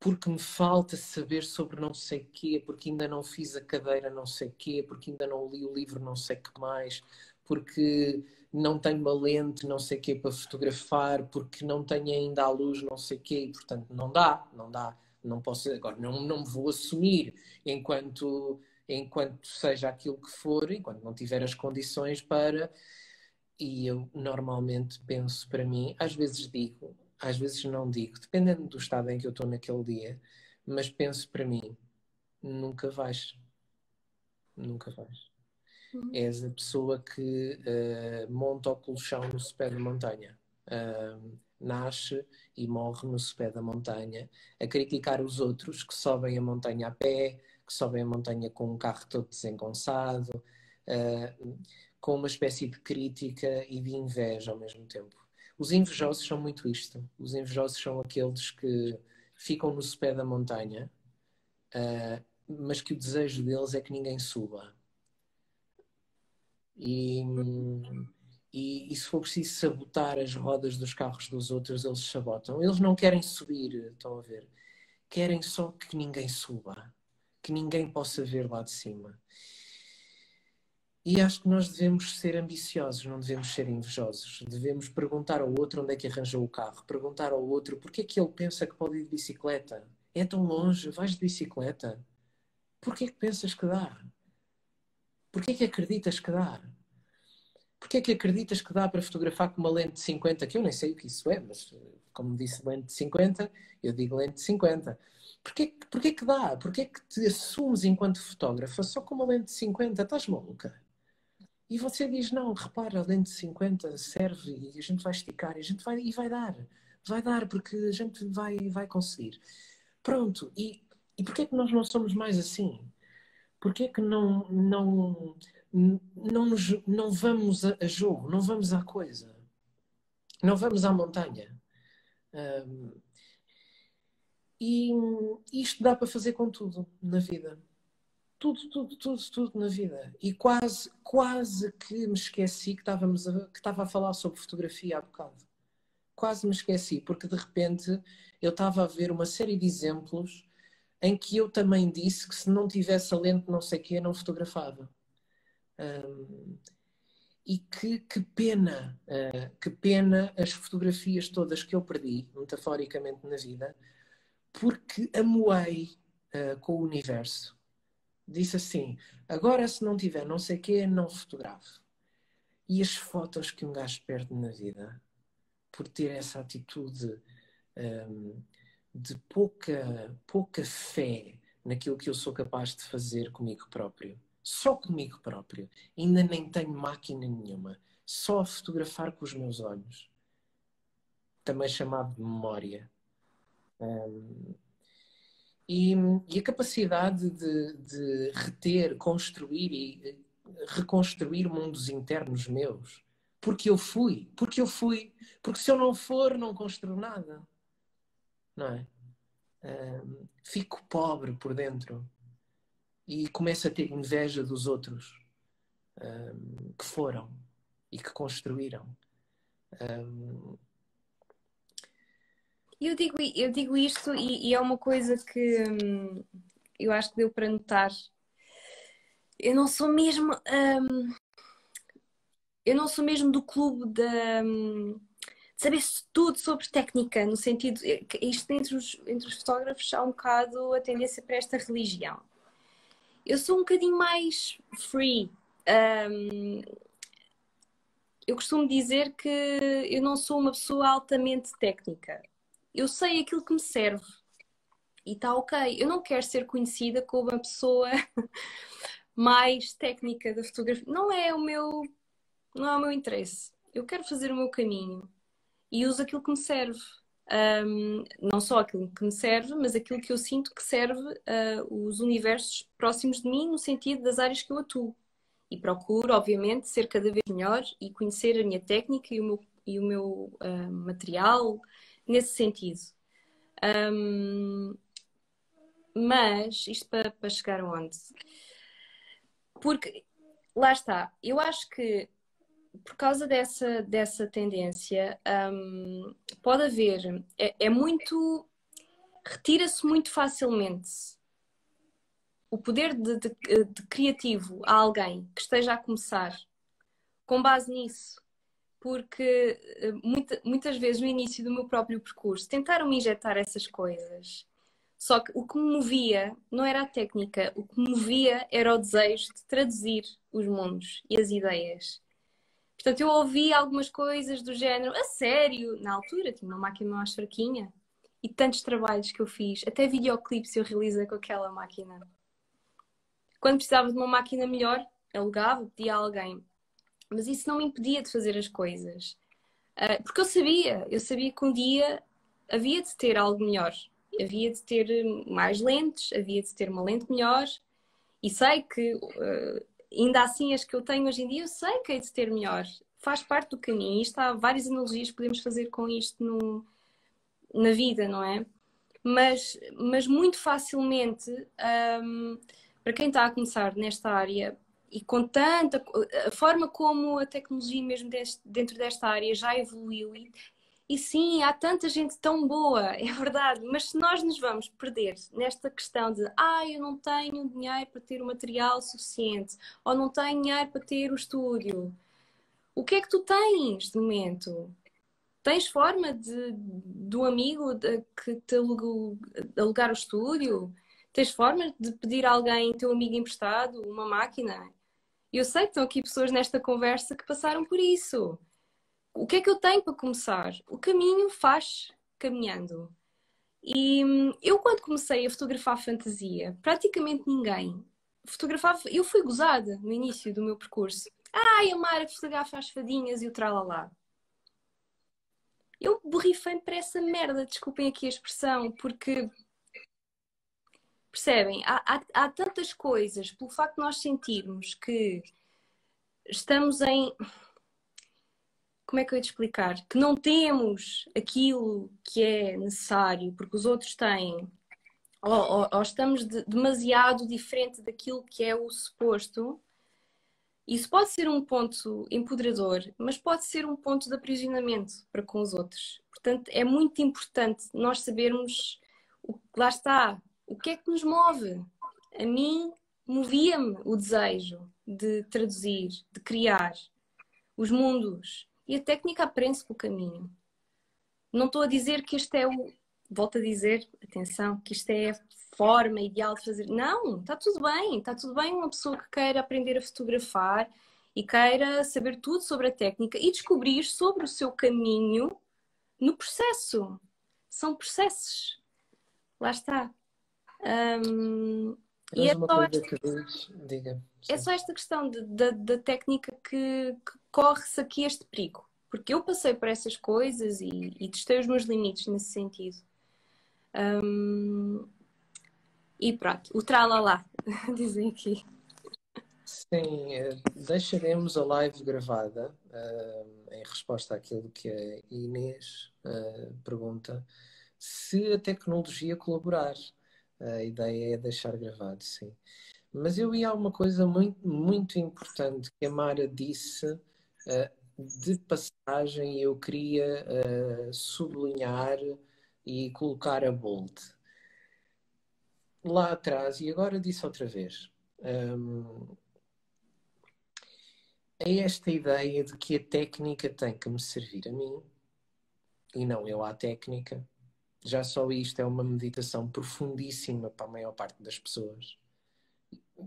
porque me falta saber sobre não sei quê, porque ainda não fiz a cadeira não sei quê, porque ainda não li o livro não sei que mais, porque não tenho uma lente não sei quê para fotografar, porque não tenho ainda a luz não sei quê, e portanto não dá, não dá não posso agora não, não me vou assumir enquanto enquanto seja aquilo que for enquanto não tiver as condições para e eu normalmente penso para mim às vezes digo às vezes não digo dependendo do estado em que eu estou naquele dia mas penso para mim nunca vais nunca vais uhum. és a pessoa que uh, monta o colchão no pé da montanha uh, nasce e morre no sopé da montanha, a criticar os outros que sobem a montanha a pé, que sobem a montanha com um carro todo desengonçado, uh, com uma espécie de crítica e de inveja ao mesmo tempo. Os invejosos são muito isto. Os invejosos são aqueles que ficam no sopé da montanha, uh, mas que o desejo deles é que ninguém suba. E, e, e, se for preciso sabotar as rodas dos carros dos outros, eles sabotam. Eles não querem subir, estão a ver? Querem só que ninguém suba, que ninguém possa ver lá de cima. E acho que nós devemos ser ambiciosos, não devemos ser invejosos. Devemos perguntar ao outro onde é que arranjou o carro, perguntar ao outro porque é que ele pensa que pode ir de bicicleta. É tão longe, vais de bicicleta. Porquê é que pensas que dá? Porquê é que acreditas que dá? Porquê é que acreditas que dá para fotografar com uma lente de 50? Que eu nem sei o que isso é, mas como disse lente de 50, eu digo lente de 50. Porquê, porquê que dá? Porquê que te assumes enquanto fotógrafa só com uma lente de 50? Estás maluca? E você diz, não, repara, a lente de 50 serve e a gente vai esticar e a gente vai, e vai dar. Vai dar, porque a gente vai, vai conseguir. Pronto. E, e porquê que nós não somos mais assim? Porquê que não, não não, nos, não vamos a, jogo, não vamos à coisa, não vamos à montanha. Um, e isto dá para fazer com tudo na vida. Tudo, tudo, tudo, tudo na vida. E quase, quase que me esqueci que, estávamos a, que estava a falar sobre fotografia há bocado. Quase me esqueci, porque de repente eu estava a ver uma série de exemplos em que eu também disse que se não tivesse a lente não sei o quê, não fotografava. E que, que pena, uh, que pena as fotografias todas que eu perdi, metaforicamente na vida, porque amoei uh, com o universo. Disse assim: agora se não tiver não sei quê, não fotografo. E as fotos que um gajo perde na vida, por ter essa atitude um, de pouca, pouca fé naquilo que eu sou capaz de fazer comigo próprio só comigo próprio. Ainda nem tenho máquina nenhuma. Só a fotografar com os meus olhos. Também chamado de memória. Um, e, e, a capacidade de, de, reter, construir e reconstruir mundos internos meus. Porque eu fui. Porque eu fui. Porque se eu não for, não construo nada. Não é? Um, fico pobre por dentro e começa a ter inveja dos outros um, que foram e que construíram. Um... Eu, digo, eu digo isto e, e, é uma coisa que, hum, eu acho que deu para notar. Eu não sou mesmo. Um, eu não sou mesmo do clube da. Um, de saber tudo sobre técnica, no sentido. Isto entre os, entre os fotógrafos há um bocado a tendência para esta religião. Eu sou um bocadinho mais free. Um, eu costumo dizer que eu não sou uma pessoa altamente técnica. Eu sei aquilo que me serve e está ok. Eu não quero ser conhecida como uma pessoa mais técnica da fotografia. Não é o meu, não é o meu interesse. Eu quero fazer o meu caminho e uso aquilo que me serve. Um, não só aquilo que me serve, mas aquilo que eu sinto que serve uh, os universos próximos de mim, no sentido das áreas que eu atuo e procuro, obviamente, ser cada vez melhor e conhecer a minha técnica e o meu, e o meu uh, material nesse sentido. Um, mas isto para, para chegar aonde? Porque lá está, eu acho que por causa dessa, dessa tendência um, pode haver, é, é muito retira-se muito facilmente o poder de, de, de, criativo a alguém que esteja a começar com base nisso, porque eh, muita, muitas vezes no início do meu próprio percurso tentaram injetar essas coisas. Só que o que me movia não era a técnica, o que me movia era o desejo de traduzir os mundos e as ideias. Portanto, eu ouvi algumas coisas do género, a sério, na altura tinha uma máquina mais fraquinha e tantos trabalhos que eu fiz, até videoclipes eu realizei com aquela máquina. Quando precisava de uma máquina melhor, alugava, pedia a alguém. Mas isso não me impedia de fazer as coisas. Uh, porque eu sabia, eu sabia que um dia havia de ter algo melhor. Havia de ter mais lentes, havia de ter uma lente melhor. E sei que, uh, ainda assim, as que eu tenho hoje em dia, eu sei que hei de ter melhor. Faz parte do caminho. Isto há várias analogias que podemos fazer com isto no, na vida, não é? Mas, mas muito facilmente. Um, para quem está a começar nesta área e com tanta a forma como a tecnologia mesmo deste, dentro desta área já evoluiu e, e sim, há tanta gente tão boa, é verdade, mas se nós nos vamos perder nesta questão de ah, eu não tenho dinheiro para ter o material suficiente, ou não tenho dinheiro para ter o estúdio, o que é que tu tens de momento? Tens forma de, do amigo de, que te alugou, alugar o estúdio? Tens forma de pedir a alguém, teu amigo emprestado, uma máquina? Eu sei que estão aqui pessoas nesta conversa que passaram por isso. O que é que eu tenho para começar? O caminho faz caminhando. E hum, eu, quando comecei a fotografar fantasia, praticamente ninguém fotografava. Eu fui gozada no início do meu percurso. Ai, a Mara fotografa as fadinhas e o tralalá. Eu borrifei-me para essa merda, desculpem aqui a expressão, porque Percebem? Há, há, há tantas coisas, pelo facto de nós sentirmos que estamos em. Como é que eu ia te explicar? Que não temos aquilo que é necessário, porque os outros têm, ou, ou, ou estamos de, demasiado diferente daquilo que é o suposto. Isso pode ser um ponto empoderador, mas pode ser um ponto de aprisionamento para com os outros. Portanto, é muito importante nós sabermos o lá está, o que é que nos move? A mim movia-me o desejo de traduzir, de criar os mundos. E a técnica aprende-se pelo caminho. Não estou a dizer que este é o. Volto a dizer, atenção, que isto é a forma ideal de fazer. Não, está tudo bem. Está tudo bem uma pessoa que queira aprender a fotografar e queira saber tudo sobre a técnica e descobrir sobre o seu caminho no processo. São processos. Lá está. Um, e é só, esta, é só esta questão da técnica que, que corre-se aqui este perigo. Porque eu passei por essas coisas e, e testei os meus limites nesse sentido. Um, e pronto, o tralalá, dizem aqui. Sim, eh, deixaremos a live gravada uh, em resposta àquilo que a Inês uh, pergunta. Se a tecnologia colaborar, a ideia é deixar gravado, sim. Mas eu ia a uma coisa muito, muito importante que a Mara disse de passagem, eu queria uh, sublinhar e colocar a bold. lá atrás, e agora disse outra vez, um, é esta ideia de que a técnica tem que me servir a mim e não eu à técnica. Já só isto é uma meditação profundíssima para a maior parte das pessoas.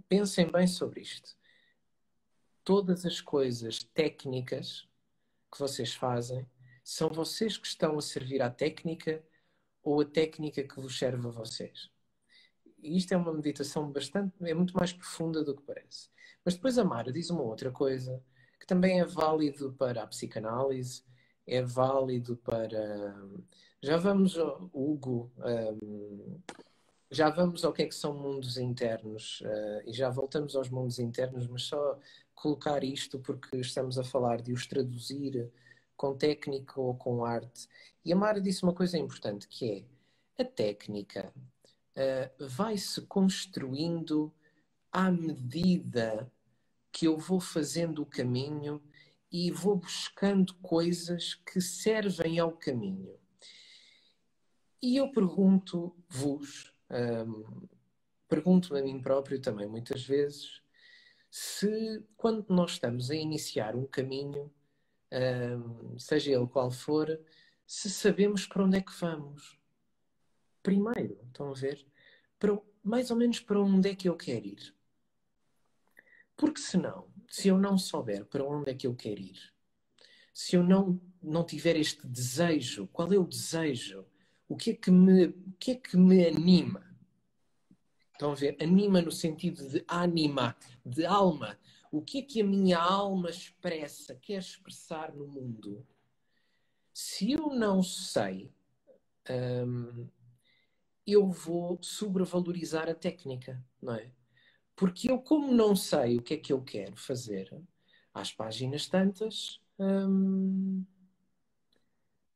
Pensem bem sobre isto. Todas as coisas técnicas que vocês fazem são vocês que estão a servir à técnica ou a técnica que vos serve a vocês. E isto é uma meditação bastante, é muito mais profunda do que parece. Mas depois a Mara diz uma outra coisa que também é válido para a psicanálise, é válido para. Já vamos, Hugo, um, já vamos ao que é que são mundos internos uh, e já voltamos aos mundos internos, mas só colocar isto porque estamos a falar de os traduzir com técnica ou com arte. E a Mara disse uma coisa importante que é a técnica uh, vai-se construindo à medida que eu vou fazendo o caminho e vou buscando coisas que servem ao caminho. E eu pergunto-vos, um, pergunto-me a mim próprio também muitas vezes, se quando nós estamos a iniciar um caminho, um, seja ele qual for, se sabemos para onde é que vamos. Primeiro, estão a ver? Para, mais ou menos para onde é que eu quero ir. Porque senão, se eu não souber para onde é que eu quero ir, se eu não, não tiver este desejo, qual é o desejo? O que é que me, o que é que me anima? Estão a ver? Anima no sentido de anima, de alma. O que é que a minha alma expressa, quer expressar no mundo? Se eu não sei, hum, eu vou sobrevalorizar a técnica, não é? Porque eu, como não sei o que é que eu quero fazer, às páginas tantas, hum,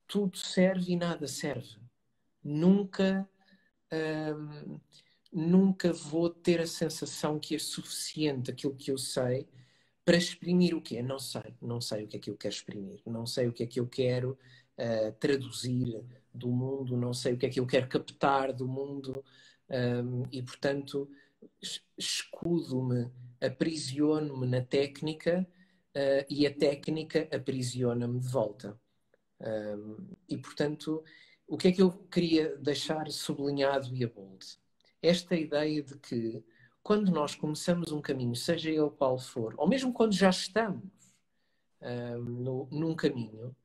tudo serve e nada serve. Nunca, hum, nunca vou ter a sensação que é suficiente aquilo que eu sei para exprimir o quê? Não sei. Não sei o que é que eu quero exprimir. Não sei o que é que eu quero uh, traduzir do mundo. Não sei o que é que eu quero captar do mundo. Um, e, portanto, escudo-me, aprisiono-me na técnica uh, e a técnica aprisiona-me de volta. Um, e, portanto, o que é que eu queria deixar sublinhado e a bold? Esta ideia de que quando nós começamos um caminho, seja ele qual for, ou mesmo quando já estamos um, no, num caminho,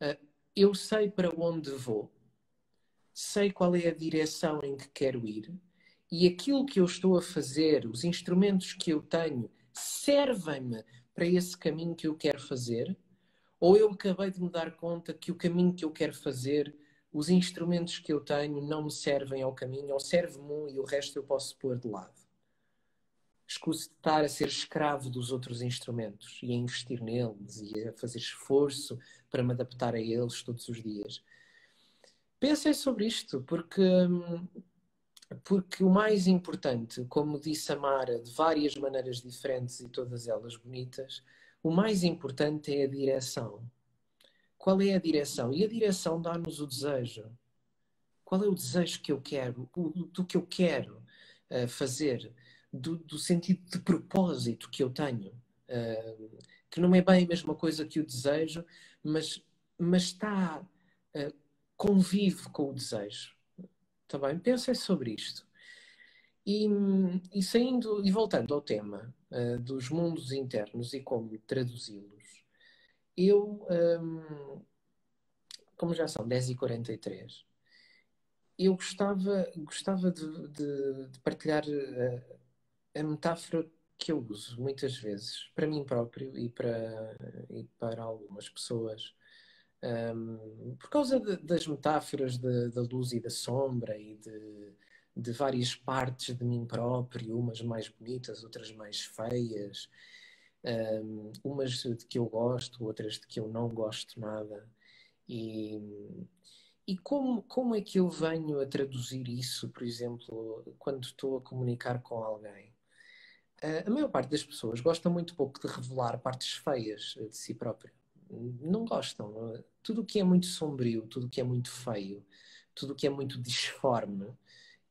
uh, eu sei para onde vou, sei qual é a direção em que quero ir e aquilo que eu estou a fazer, os instrumentos que eu tenho, servem-me para esse caminho que eu quero fazer? Ou eu acabei de me dar conta que o caminho que eu quero fazer, os instrumentos que eu tenho não me servem ao caminho, ou serve-me um e o resto eu posso pôr de lado? Escuso de estar a ser escravo dos outros instrumentos e a investir neles e a fazer esforço para me adaptar a eles todos os dias. Pensem sobre isto, porque hum, porque o mais importante, como disse a Mara, de várias maneiras diferentes e todas elas bonitas, o mais importante é a direção. Qual é a direção? E a direção dá-nos o desejo. Qual é o desejo que eu quero, do que eu quero uh, fazer, do, do, sentido de propósito que eu tenho? Uh, que não é bem a mesma coisa que o desejo, mas, mas está, uh, convive com o desejo. Também tá pensem sobre isto. E, e, saindo e voltando ao tema uh, dos mundos internos e como traduzi-los, eu, um, como já são 10h43, eu gostava, gostava de, de, de partilhar a, a, metáfora que eu uso muitas vezes para mim próprio e para, e para algumas pessoas um, por causa de, das metáforas da luz e da sombra e de, de, várias partes de mim próprio, umas mais bonitas, outras mais feias, um, umas de que eu gosto, outras de que eu não gosto nada. E, e como, como é que eu venho a traduzir isso, por exemplo, quando estou a comunicar com alguém? Uh, a maior parte das pessoas gosta muito pouco de revelar partes feias de si própria não gostam. Tudo o que é muito sombrio, tudo o que é muito feio, tudo o que é muito disforme,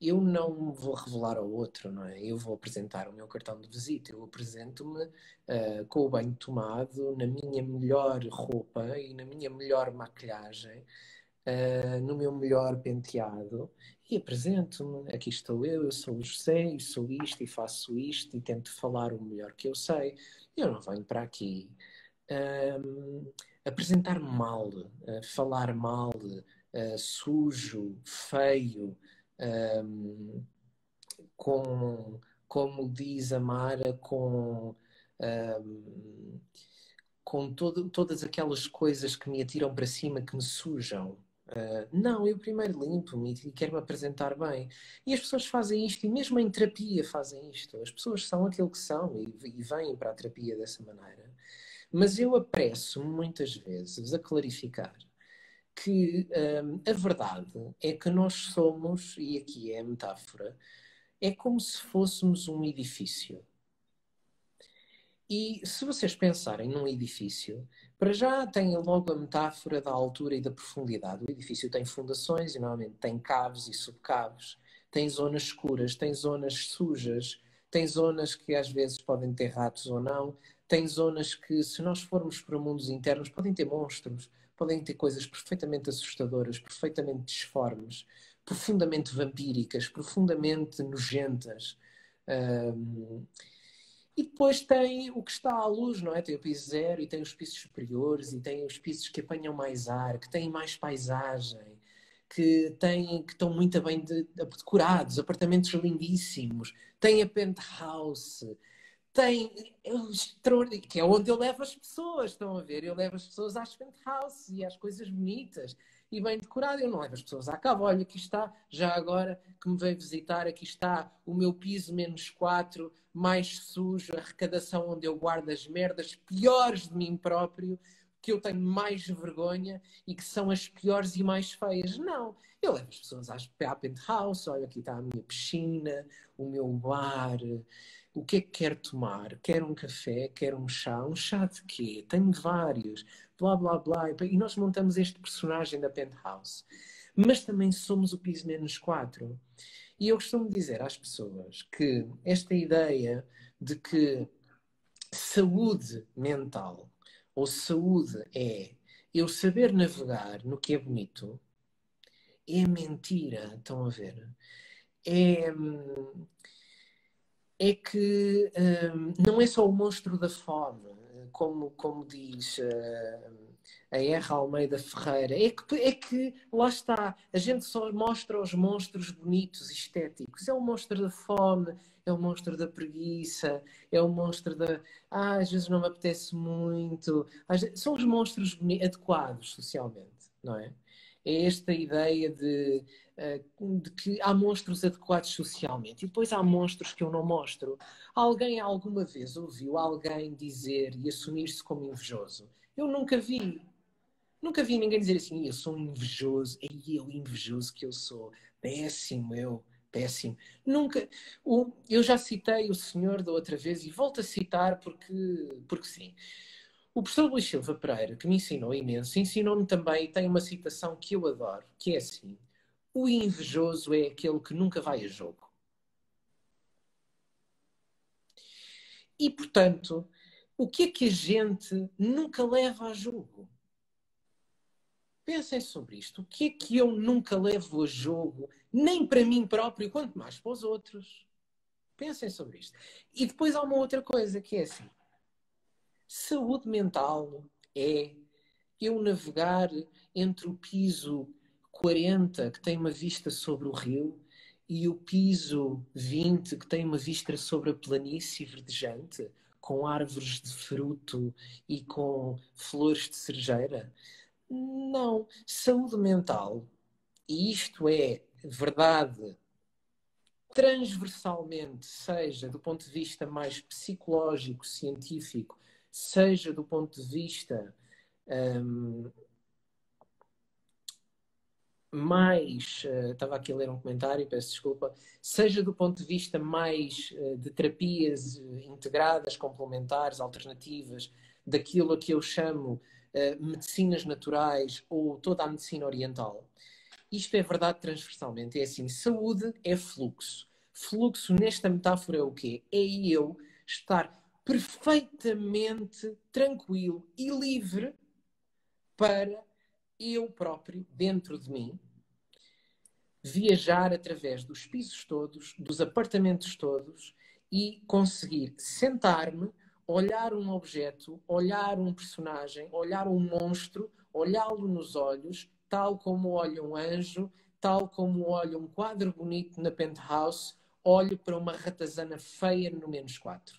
eu não vou revelar ao outro, não é? Eu vou apresentar o meu cartão de visita, eu apresento-me uh, com o banho tomado, na minha melhor roupa e na minha melhor maquilhagem, uh, no meu melhor penteado e apresento-me. Aqui estou eu, eu sou o José, e sou isto, e faço isto, e tento falar o melhor que eu sei. Eu não venho para aqui uh, apresentar mal, uh, falar mal, sujo, feio, um, com, como diz a Mara, com. Um, com todo, todas aquelas coisas que me atiram para cima, que me sujam. Uh, não, eu primeiro limpo-me e quero me apresentar bem. E as pessoas fazem isto, e mesmo em terapia fazem isto. As pessoas são aquilo que são e, e vêm para a terapia dessa maneira. Mas eu apresso muitas vezes a clarificar que um, a verdade é que nós somos, e aqui é a metáfora, é como se fôssemos um edifício. E se vocês pensarem num edifício, para já tem logo a metáfora da altura e da profundidade. O edifício tem fundações e normalmente tem caves e subcaves, tem zonas escuras, tem zonas sujas, tem zonas que às vezes podem ter ratos ou não, tem zonas que, se nós formos para mundos internos, podem ter monstros, podem ter coisas perfeitamente assustadoras, perfeitamente disformes, profundamente vampíricas, profundamente nojentas. Um, e depois tem o que está à luz, não é? Tem o piso zero e tem os pisos superiores e tem os pisos que apanham mais ar, que têm mais paisagem, que, têm, que estão muito bem de, decorados, apartamentos lindíssimos, tem a penthouse, tem que é onde eu levo as pessoas, estão a ver? Eu levo as pessoas às penthouse e às coisas bonitas e bem decorado. Eu não levo as pessoas à cabo. Olha, aqui está, já agora que me veio visitar, aqui está o meu piso menos 4, mais sujo, a arrecadação onde eu guardo as merdas piores de mim próprio, que eu tenho mais vergonha e que são as piores e mais feias. Não, eu levo as pessoas à penthouse, olha, aqui está a minha piscina, o meu bar. O que é que quer tomar? Quer um café? Quer um chá? Um chá de quê? Tenho vários blá blá blá. E nós montamos este personagem da Penthouse. Mas também somos o piso menos 4. E eu costumo dizer às pessoas que esta ideia de que saúde mental ou saúde é eu saber navegar no que é bonito é mentira, estão a ver? É, é que um, não é só o monstro da fome, como, como diz uh, a R. Almeida Ferreira, é que, é que lá está, a gente só mostra os monstros bonitos, estéticos. É o monstro da fome, é o monstro da preguiça, é o monstro da. Ah, às vezes não me apetece muito. São os monstros adequados socialmente, não é? É esta ideia de eh, de que há monstros adequados socialmente e depois há monstros que eu não mostro. Alguém alguma vez ouviu alguém dizer e assumir-se como invejoso? Eu nunca vi. Nunca vi ninguém dizer assim, eu sou invejoso, é eu invejoso que eu sou, péssimo eu, péssimo. Nunca. O, eu já citei o senhor da outra vez e volto a citar porque, porque sim. O professor Luís Silva Pereira, que me ensinou imenso, ensinou-me também, tem uma citação que eu adoro, que é assim: o invejoso é aquele que nunca vai a jogo. E, portanto, o que é que a gente nunca leva a jogo? Pensem sobre isto. O que é que eu nunca levo a jogo, nem para mim próprio, quanto mais para os outros? Pensem sobre isto. E depois há uma outra coisa que é assim: saúde mental é eu navegar entre o piso 40, que tem uma vista sobre o rio, e o piso 20, que tem uma vista sobre a planície verdejante, com árvores de fruto e com flores de cerejeira? Não. Saúde mental, e isto é verdade transversalmente, seja do ponto de vista mais psicológico, científico, seja do ponto de vista um, mais, uh, estava aqui a ler um comentário, peço desculpa, seja do ponto de vista mais uh, de terapias uh, integradas, complementares, alternativas, daquilo a que eu chamo medicinas naturais ou toda a medicina oriental, isto é verdade transversalmente. É assim, saúde é fluxo. Fluxo nesta metáfora é o quê? É eu estar perfeitamente tranquilo e livre para eu próprio, dentro de mim, viajar através dos pisos todos, dos apartamentos todos e conseguir sentar-me, olhar um objeto, olhar um personagem, olhar um monstro, olhá-lo nos olhos, tal como olha um anjo, tal como olha um quadro bonito na penthouse, olho para uma ratazana feia no menos 4.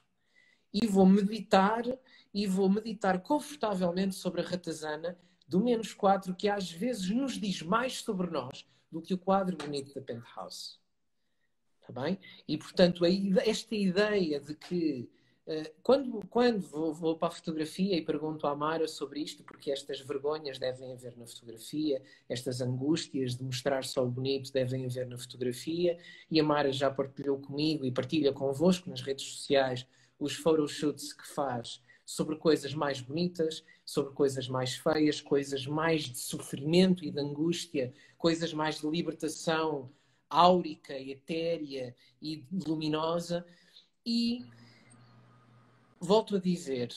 E vou meditar, e vou meditar confortavelmente sobre a ratazana do menos 4, que às vezes nos diz mais sobre nós do que o quadro bonito da penthouse. Está bem? E, portanto, esta ideia de que eh, quando, quando vou, vou, para a fotografia e pergunto à Mara sobre isto, porque estas vergonhas devem haver na fotografia, estas angústias de mostrar só o bonito devem haver na fotografia, e a Mara já partilhou comigo e partilha convosco nas redes sociais os photoshoots que faz sobre coisas mais bonitas, sobre coisas mais feias, coisas mais de sofrimento e de angústia, coisas mais de libertação áurica, etérea e luminosa. E volto a dizer,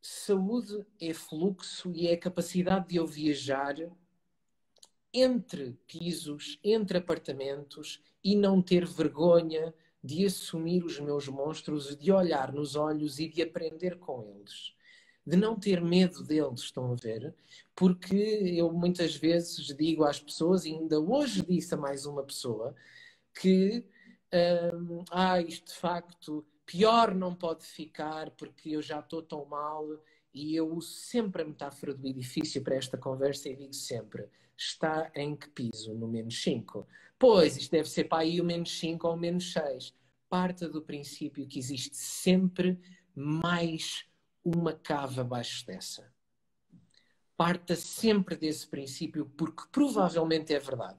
saúde é fluxo e é a capacidade de eu viajar entre pisos, entre apartamentos e não ter vergonha de assumir os meus monstros, de olhar nos olhos e de aprender com eles de não ter medo deles, estão a ver? Porque eu muitas vezes digo às pessoas, e ainda hoje disse a mais uma pessoa, que hum, ah, isto de facto pior não pode ficar porque eu já estou tão mal e eu uso sempre a metáfora do edifício para esta conversa e digo sempre está em que piso? No menos 5. Pois, isto deve ser para aí o menos 5 ou o menos 6. Parta do princípio que existe sempre mais uma cava abaixo dessa. Parta sempre desse princípio, porque provavelmente é verdade.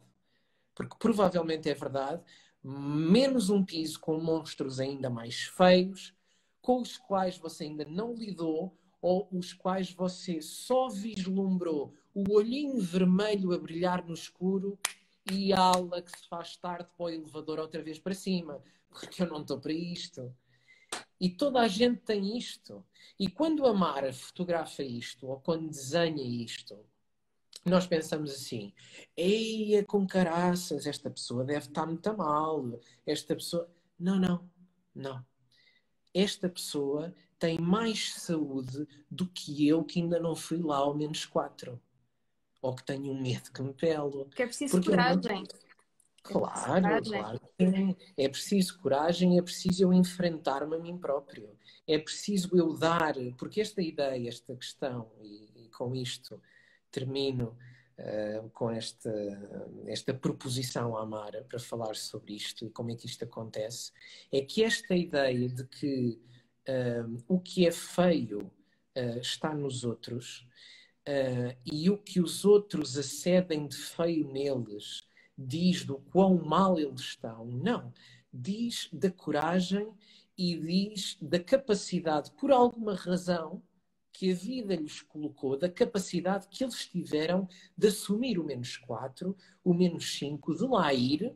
Porque provavelmente é verdade, menos um piso com monstros ainda mais feios, com os quais você ainda não lidou, ou os quais você só vislumbrou o olhinho vermelho a brilhar no escuro e ala que se faz tarde para o elevador outra vez para cima, porque eu não estou para isto. E toda a gente tem isto. E quando a Mara fotografa isto, ou quando desenha isto, nós pensamos assim: eia com caraças, esta pessoa deve estar muito mal. Esta pessoa. Não, não, não. Esta pessoa tem mais saúde do que eu que ainda não fui lá ao menos quatro. Ou que tenho um medo que me pelo. Que é preciso coragem. Não... Claro, é claro. É preciso coragem, é preciso eu enfrentar-me a mim próprio. É preciso eu dar, porque esta ideia, esta questão, e, e com isto termino uh, com esta, esta proposição à Mara para falar sobre isto e como é que isto acontece, é que esta ideia de que uh, o que é feio uh, está nos outros e o que os outros acedem de feio neles diz do quão mal eles estão, não. Diz da coragem e diz da capacidade, por alguma razão que a vida lhes colocou, da capacidade que eles tiveram de assumir o menos 4, o menos 5, de lá ir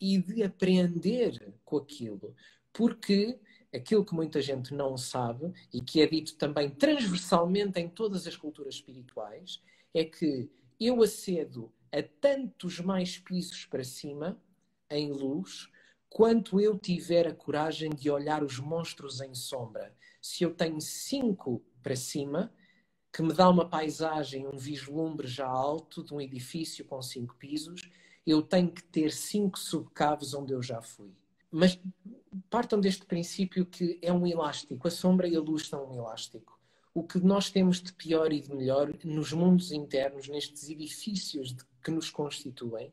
e de aprender com aquilo. Porque aquilo que muita gente não sabe e que é dito também transversalmente em todas as culturas espirituais é que eu acedo a tantos mais pisos para cima, em luz, quanto eu tiver a coragem de olhar os monstros em sombra. Se eu tenho cinco para cima, que me dá uma paisagem, um vislumbre já alto de um edifício com cinco pisos, eu tenho que ter cinco subcaves onde eu já fui. Mas partam deste princípio que é um elástico, a sombra e a luz são um elástico o que nós temos de pior e de melhor nos mundos internos, nestes edifícios de, que nos constituem.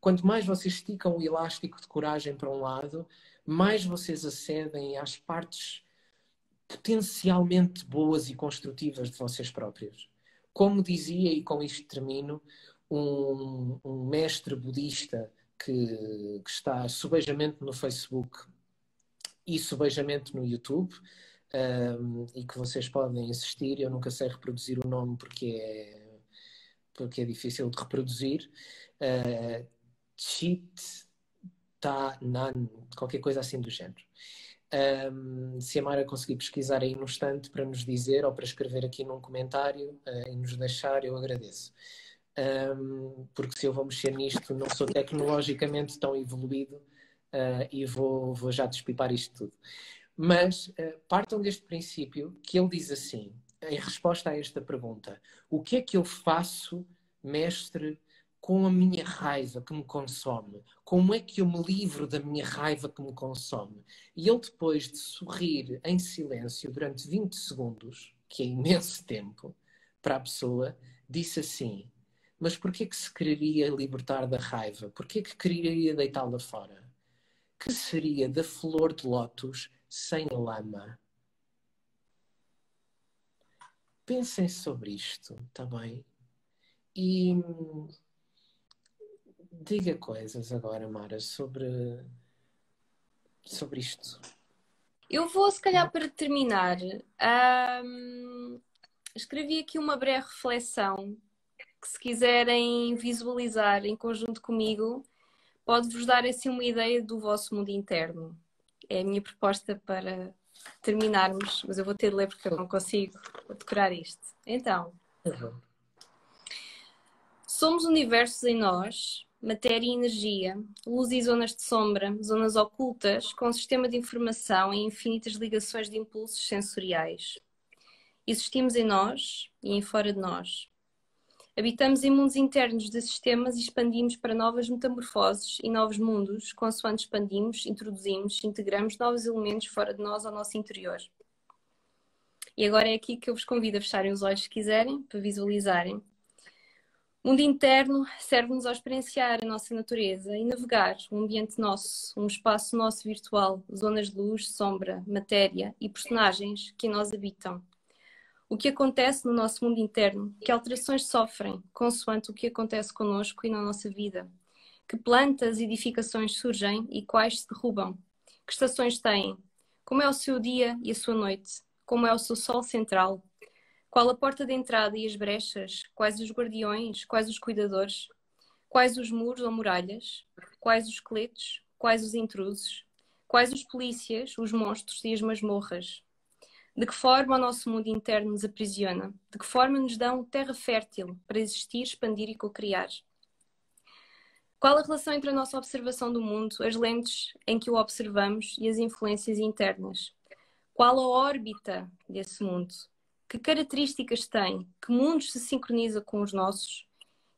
Quanto mais vocês esticam o elástico de coragem para um lado, mais vocês acedem às partes potencialmente boas e construtivas de vocês próprios. Como dizia, e com isto termino, um, um mestre budista que, que está subejamente no Facebook e subejamente no YouTube, um, e que vocês podem assistir. Eu nunca sei reproduzir o nome porque é porque é difícil de reproduzir. Uh, cheat ta nan, qualquer coisa assim do género. Um, se a Mara conseguir pesquisar aí no instante para nos dizer ou para escrever aqui num comentário uh, e nos deixar, eu agradeço. Um, porque se eu vou mexer nisto, não sou tecnologicamente tão evoluído uh, e vou, vou já despipar isto tudo. Mas uh, partam deste princípio que ele diz assim, em resposta a esta pergunta: o que é que eu faço, mestre, com a minha raiva que me consome? Como é que eu me livro da minha raiva que me consome? E ele, depois de sorrir em silêncio durante 20 segundos, que é imenso tempo para a pessoa, disse assim: Mas porquê que se quereria libertar da raiva? Porquê que quereria deitá-la fora? Que seria da flor de lótus sem lama? Pensem sobre isto, está bem? E diga coisas agora, Mara, sobre, sobre isto. Eu vou, se calhar, para terminar, escrevi aqui uma breve reflexão que, se quiserem visualizar em conjunto comigo, pode-vos dar assim uma ideia do vosso mundo interno. É a minha proposta para terminarmos, mas eu vou ter de ler porque eu não consigo decorar isto. Então, uhum. somos universos em nós matéria e energia, luz e zonas de sombra, zonas ocultas, com um sistema de informação e infinitas ligações de impulsos sensoriais. Existimos em nós e em fora de nós. Habitamos em mundos internos de sistemas e expandimos para novas metamorfoses e novos mundos, consoante expandimos, introduzimos, integramos novos elementos fora de nós ao nosso interior. E agora é aqui que eu vos convido a fecharem os olhos se quiserem, para visualizarem o mundo interno serve-nos a experienciar a nossa natureza e navegar um ambiente nosso, um espaço nosso virtual, zonas de luz, sombra, matéria e personagens que nós habitam. O que acontece no nosso mundo interno, que alterações sofrem consoante o que acontece conosco e na nossa vida, que plantas e edificações surgem e quais se derrubam, que estações têm, como é o seu dia e a sua noite, como é o seu sol central, qual a porta de entrada e as brechas? Quais os guardiões? Quais os cuidadores? Quais os muros ou muralhas? Quais os esqueletos? Quais os intrusos? Quais os polícias, os monstros e as masmorras? De que forma o nosso mundo interno nos aprisiona? De que forma nos dão terra fértil para existir, expandir e cocriar? Qual a relação entre a nossa observação do mundo, as lentes em que o observamos e as influências internas? Qual a órbita desse mundo? Que características tem? Que mundos se sincroniza com os nossos?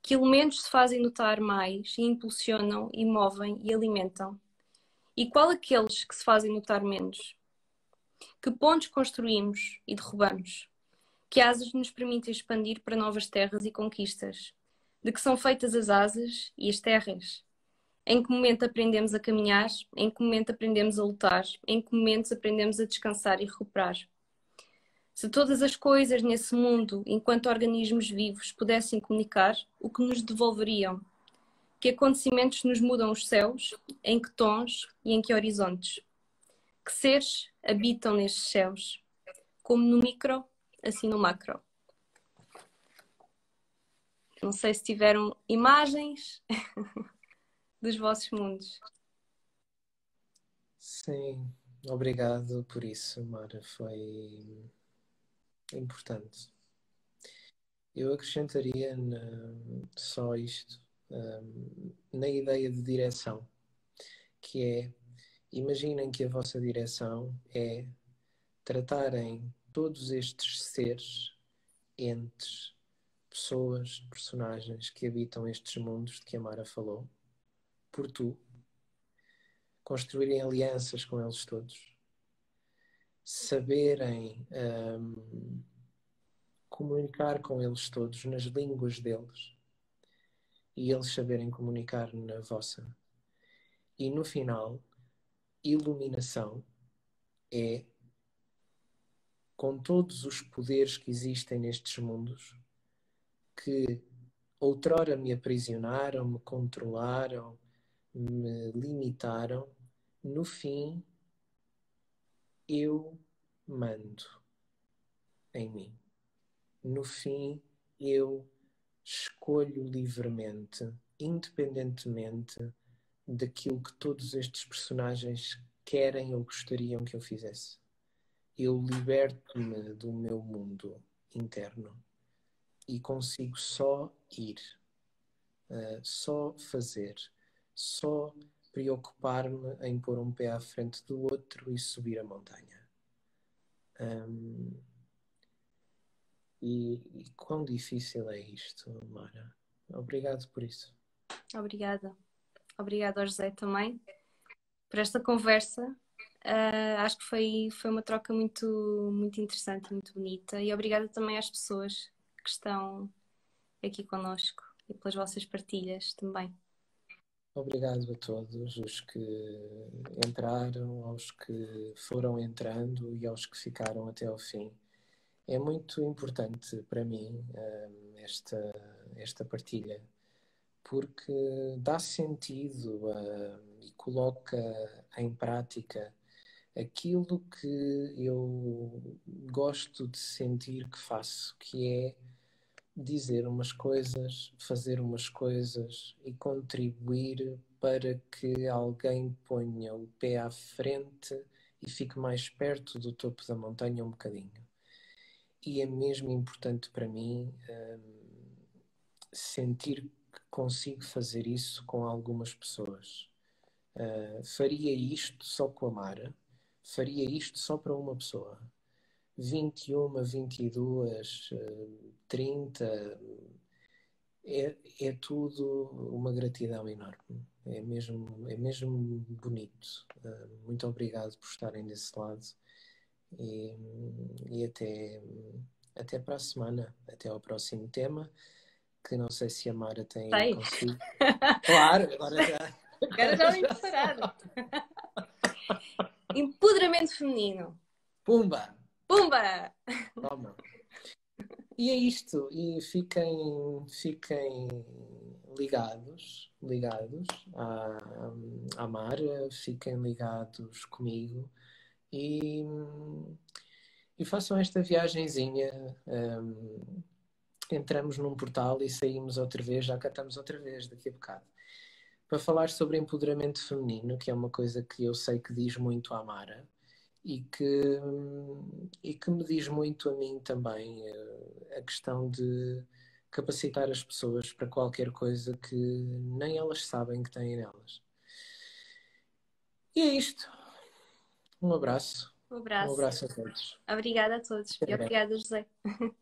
Que elementos se fazem notar mais e impulsionam e movem e alimentam? E qual aqueles que se fazem notar menos? Que pontos construímos e derrubamos? Que asas nos permitem expandir para novas terras e conquistas? De que são feitas as asas e as terras? Em que momento aprendemos a caminhar? Em que momento aprendemos a lutar? Em que momentos aprendemos a descansar e recuperar? Se todas as coisas nesse mundo, enquanto organismos vivos, pudessem comunicar, o que nos devolveriam? Que acontecimentos nos mudam os céus? Em que tons e em que horizontes? Que seres habitam nestes céus? Como no micro, assim no macro. Não sei se tiveram imagens dos vossos mundos. Sim, obrigado por isso, Mara. Foi importante. Eu acrescentaria na, só isto, um, na ideia de direção, que é, imaginem que a vossa direção é tratarem todos estes seres, entes, pessoas, personagens que habitam estes mundos de que a Mara falou, por tu, construírem alianças com eles todos saberem um, comunicar com eles todos nas línguas deles e eles saberem comunicar na vossa. E no final, iluminação é com todos os poderes que existem nestes mundos que outrora me aprisionaram, me controlaram, me limitaram, no fim eu mando em mim. No fim, eu escolho livremente, independentemente daquilo que todos estes personagens querem ou gostariam que eu fizesse. Eu liberto-me do meu mundo interno e consigo só ir, uh, só fazer, só preocupar-me em pôr um pé à frente do outro e subir a montanha. Um, e, e quão difícil é isto, Mara? Obrigado por isso. Obrigada. Obrigada ao José também por esta conversa. Uh, acho que foi, foi uma troca muito, muito interessante, muito bonita. E obrigada também às pessoas que estão aqui conosco e pelas vossas partilhas também. Obrigado a todos os que entraram, aos que foram entrando e aos que ficaram até ao fim. É muito importante para mim um, esta, esta partilha, porque dá sentido uh, e coloca em prática aquilo que eu gosto de sentir que faço, que é dizer umas coisas, fazer umas coisas e contribuir para que alguém ponha o pé à frente e fique mais perto do topo da montanha um bocadinho. E é mesmo importante para mim hum, sentir consigo fazer isso com algumas pessoas. Uh, faria isto só com a Mara, faria isto só para uma pessoa. 21, 22, 30, é, é tudo uma gratidão enorme. É mesmo, é mesmo bonito. Uh, muito obrigado por estarem desse lado e, e até, até para a semana, até ao próximo tema, que não sei se a Mara tem sei. consigo. Claro, agora já. Agora já preparado. Empoderamento feminino. Pumba! Pumba! Toma. E é isto. E fiquem, fiquem ligados, ligados à, à Mara, fiquem ligados comigo e, e façam esta viagenzinha. Um, entramos num portal e saímos outra vez, já cá estamos outra vez daqui a bocado. Para falar sobre empoderamento feminino, que é uma coisa que eu sei que diz muito à Mara e que, e que me diz muito a mim também eh, a questão de capacitar as pessoas para qualquer coisa que nem elas sabem que têm nelas. E é isto. Um abraço. Um abraço. Um abraço a todos. Obrigada a todos. E obrigada, José.